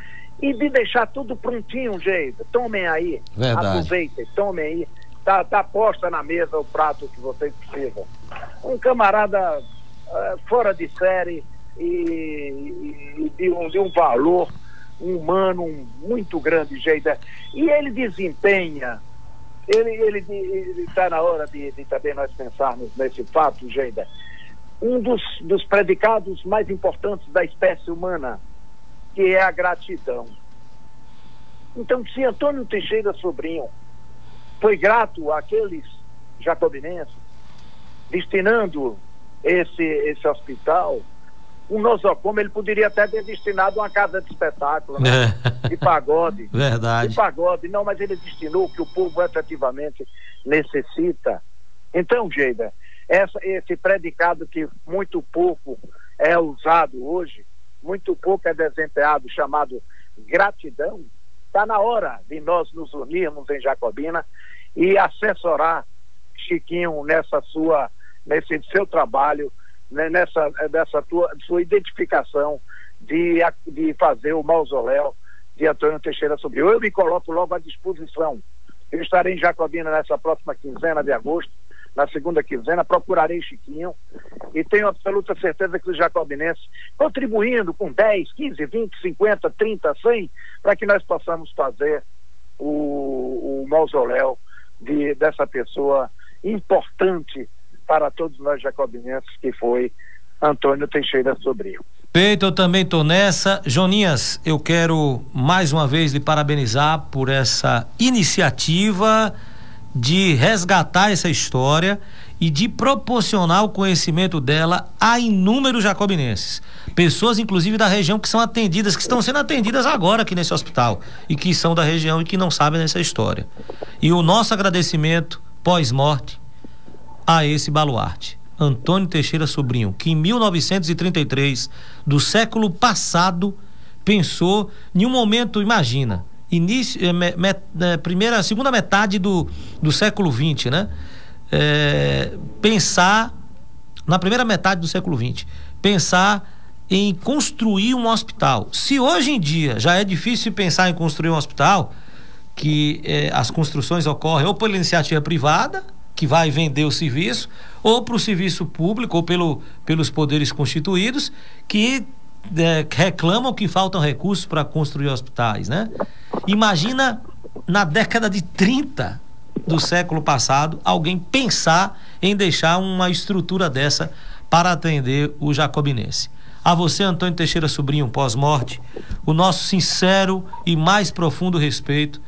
e de deixar tudo prontinho, jeito. Tomem aí, Verdade. aproveitem, tomem aí. Tá, tá posta na mesa o prato que vocês precisam. Um camarada uh, fora de série e, e, e de, um, de um valor um humano muito grande, Geida. E ele desempenha, ele está na hora de, de, também nós pensarmos nesse fato, Geida, um dos, dos predicados mais importantes da espécie humana, que é a gratidão. Então, se Antônio Teixeira Sobrinho foi grato àqueles jacobinenses, destinando esse, esse hospital um nosocomio ele poderia até ter destinado uma casa de espetáculo, né? É. (laughs) de pagode. Verdade. De pagode, não, mas ele destinou o que o povo efetivamente necessita. Então, Geida, essa, esse predicado que muito pouco é usado hoje, muito pouco é desempenhado, chamado gratidão, está na hora de nós nos unirmos em Jacobina e assessorar Chiquinho nessa sua, nesse seu trabalho né, nessa, nessa tua, sua identificação de, de fazer o mausoléu de Antônio Teixeira Sobrinho. Eu me coloco logo à disposição. Eu estarei em Jacobina nessa próxima quinzena de agosto, na segunda quinzena, procurarei Chiquinho e tenho absoluta certeza que os jacobinenses, contribuindo com 10, 15, 20, 50, 30, 100, para que nós possamos fazer o, o mausoléu de, dessa pessoa importante para todos nós jacobinenses, que foi Antônio Teixeira Sobrinho. Peito, eu também estou nessa. Joninhas, eu quero mais uma vez lhe parabenizar por essa iniciativa de resgatar essa história e de proporcionar o conhecimento dela a inúmeros jacobinenses. Pessoas, inclusive, da região que são atendidas, que estão sendo atendidas agora aqui nesse hospital e que são da região e que não sabem dessa história. E o nosso agradecimento pós-morte a esse baluarte. Antônio Teixeira Sobrinho, que em 1933 do século passado pensou em um momento, imagina, início, é, me, me, é, primeira, segunda metade do, do século XX, né? É, pensar na primeira metade do século XX, pensar em construir um hospital. Se hoje em dia já é difícil pensar em construir um hospital, que é, as construções ocorrem ou pela iniciativa privada, que vai vender o serviço, ou para o serviço público, ou pelo, pelos poderes constituídos, que é, reclamam que faltam recursos para construir hospitais, né? Imagina na década de 30 do século passado alguém pensar em deixar uma estrutura dessa para atender o jacobinense. A você, Antônio Teixeira Sobrinho, pós-morte, o nosso sincero e mais profundo respeito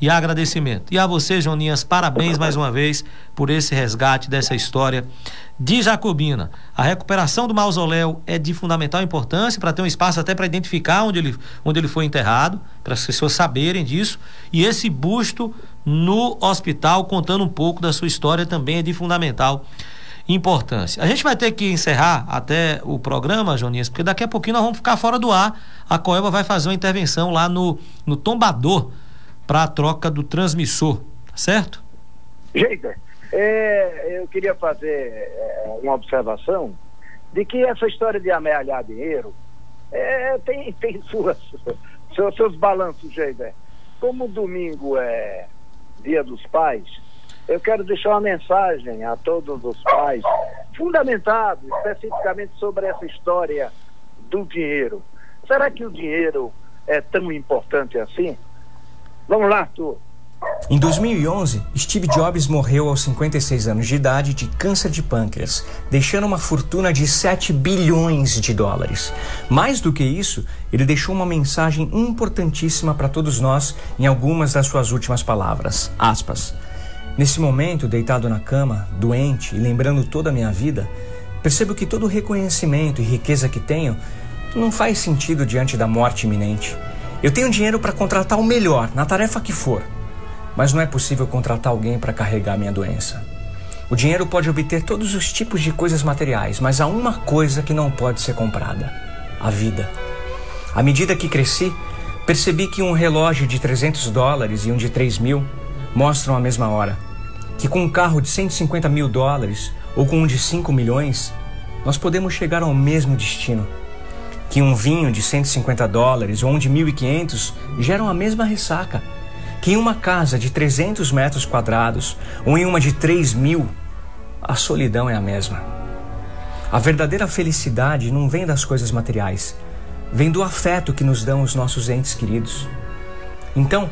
e agradecimento. E a você, Joninhas, parabéns mais uma vez por esse resgate dessa história de Jacobina. A recuperação do mausoléu é de fundamental importância para ter um espaço até para identificar onde ele, onde ele foi enterrado, para as pessoas saberem disso. E esse busto no hospital, contando um pouco da sua história, também é de fundamental importância. A gente vai ter que encerrar até o programa, Joninhas, porque daqui a pouquinho nós vamos ficar fora do ar. A Coelba vai fazer uma intervenção lá no, no tombador para a troca do transmissor, tá certo? Geida, é, eu queria fazer é, uma observação de que essa história de amealhar dinheiro é, tem, tem (laughs) suas, seus, seus balanços, Geida. Como domingo é dia dos pais, eu quero deixar uma mensagem a todos os pais, fundamentado especificamente sobre essa história do dinheiro. Será que o dinheiro é tão importante assim? Vamos lá, Arthur. Em 2011, Steve Jobs morreu aos 56 anos de idade de câncer de pâncreas, deixando uma fortuna de 7 bilhões de dólares. Mais do que isso, ele deixou uma mensagem importantíssima para todos nós em algumas das suas últimas palavras. Aspas. Nesse momento, deitado na cama, doente e lembrando toda a minha vida, percebo que todo o reconhecimento e riqueza que tenho não faz sentido diante da morte iminente. Eu tenho dinheiro para contratar o melhor, na tarefa que for, mas não é possível contratar alguém para carregar minha doença. O dinheiro pode obter todos os tipos de coisas materiais, mas há uma coisa que não pode ser comprada: a vida. À medida que cresci, percebi que um relógio de 300 dólares e um de 3 mil mostram a mesma hora. Que com um carro de 150 mil dólares ou com um de 5 milhões, nós podemos chegar ao mesmo destino que um vinho de 150 dólares ou um de 1.500 geram a mesma ressaca, que em uma casa de 300 metros quadrados ou em uma de 3 mil, a solidão é a mesma. A verdadeira felicidade não vem das coisas materiais, vem do afeto que nos dão os nossos entes queridos. Então,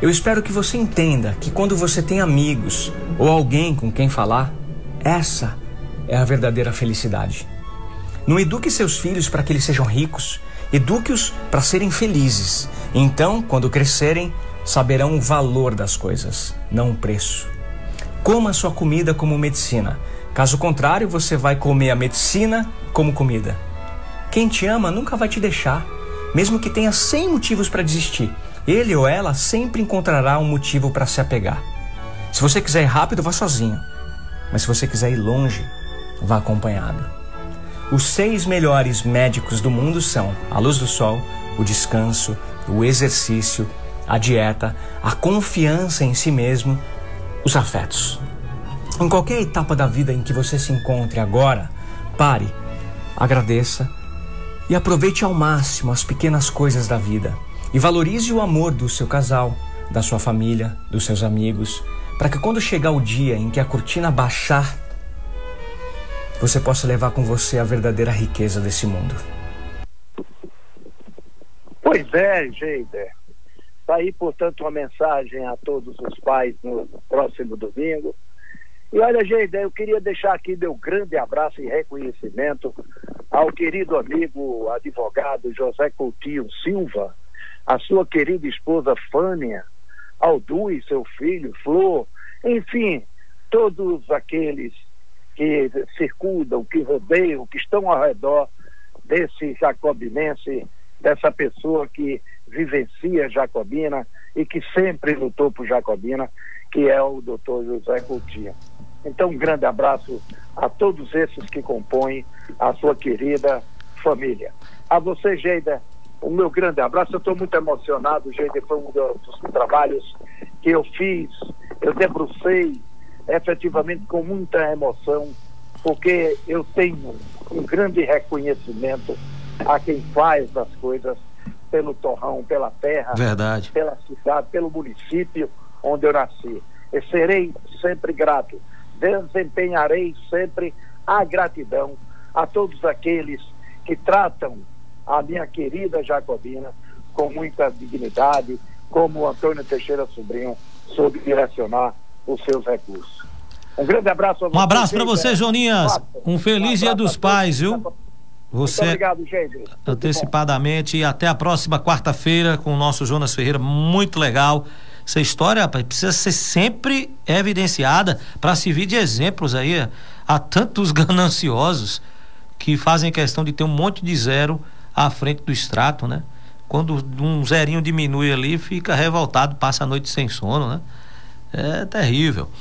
eu espero que você entenda que quando você tem amigos ou alguém com quem falar, essa é a verdadeira felicidade. Não eduque seus filhos para que eles sejam ricos, eduque-os para serem felizes. Então, quando crescerem, saberão o valor das coisas, não o preço. Coma sua comida como medicina. Caso contrário, você vai comer a medicina como comida. Quem te ama nunca vai te deixar, mesmo que tenha 100 motivos para desistir. Ele ou ela sempre encontrará um motivo para se apegar. Se você quiser ir rápido, vá sozinho. Mas se você quiser ir longe, vá acompanhado. Os seis melhores médicos do mundo são a luz do sol, o descanso, o exercício, a dieta, a confiança em si mesmo, os afetos. Em qualquer etapa da vida em que você se encontre agora, pare, agradeça e aproveite ao máximo as pequenas coisas da vida e valorize o amor do seu casal, da sua família, dos seus amigos, para que quando chegar o dia em que a cortina baixar você possa levar com você a verdadeira riqueza desse mundo. Pois é, Geider. Está aí, portanto, uma mensagem a todos os pais no próximo domingo. E olha, Geider, eu queria deixar aqui meu grande abraço e reconhecimento ao querido amigo advogado José Coutinho Silva, a sua querida esposa Fânia, ao Du e seu filho Flor, enfim, todos aqueles que circundam, que rodeiam, que estão ao redor desse jacobinense, dessa pessoa que vivencia Jacobina e que sempre lutou por Jacobina, que é o doutor José Coutinho. Então, um grande abraço a todos esses que compõem a sua querida família. A você, Geida, o meu grande abraço. Eu estou muito emocionado, Geida, foi um dos trabalhos que eu fiz, eu debrucei efetivamente com muita emoção, porque eu tenho um grande reconhecimento a quem faz as coisas pelo torrão, pela terra, Verdade. pela cidade, pelo município onde eu nasci. Eu serei sempre grato, desempenharei sempre a gratidão a todos aqueles que tratam a minha querida Jacobina com muita dignidade, como o Antônio Teixeira Sobrinho soube direcionar os seus recursos. Um grande abraço a Um abraço para você, Joninhas. Um feliz Um Dia dos Pais, viu? Muito Você obrigado, gente. Antecipadamente e até a próxima quarta-feira com o nosso Jonas Ferreira, muito legal. Essa história, rapaz, precisa ser sempre evidenciada para servir de exemplos aí a tantos (laughs) gananciosos que fazem questão de ter um monte de zero à frente do extrato, né? Quando um zerinho diminui ali, fica revoltado, passa a noite sem sono, né? É terrível.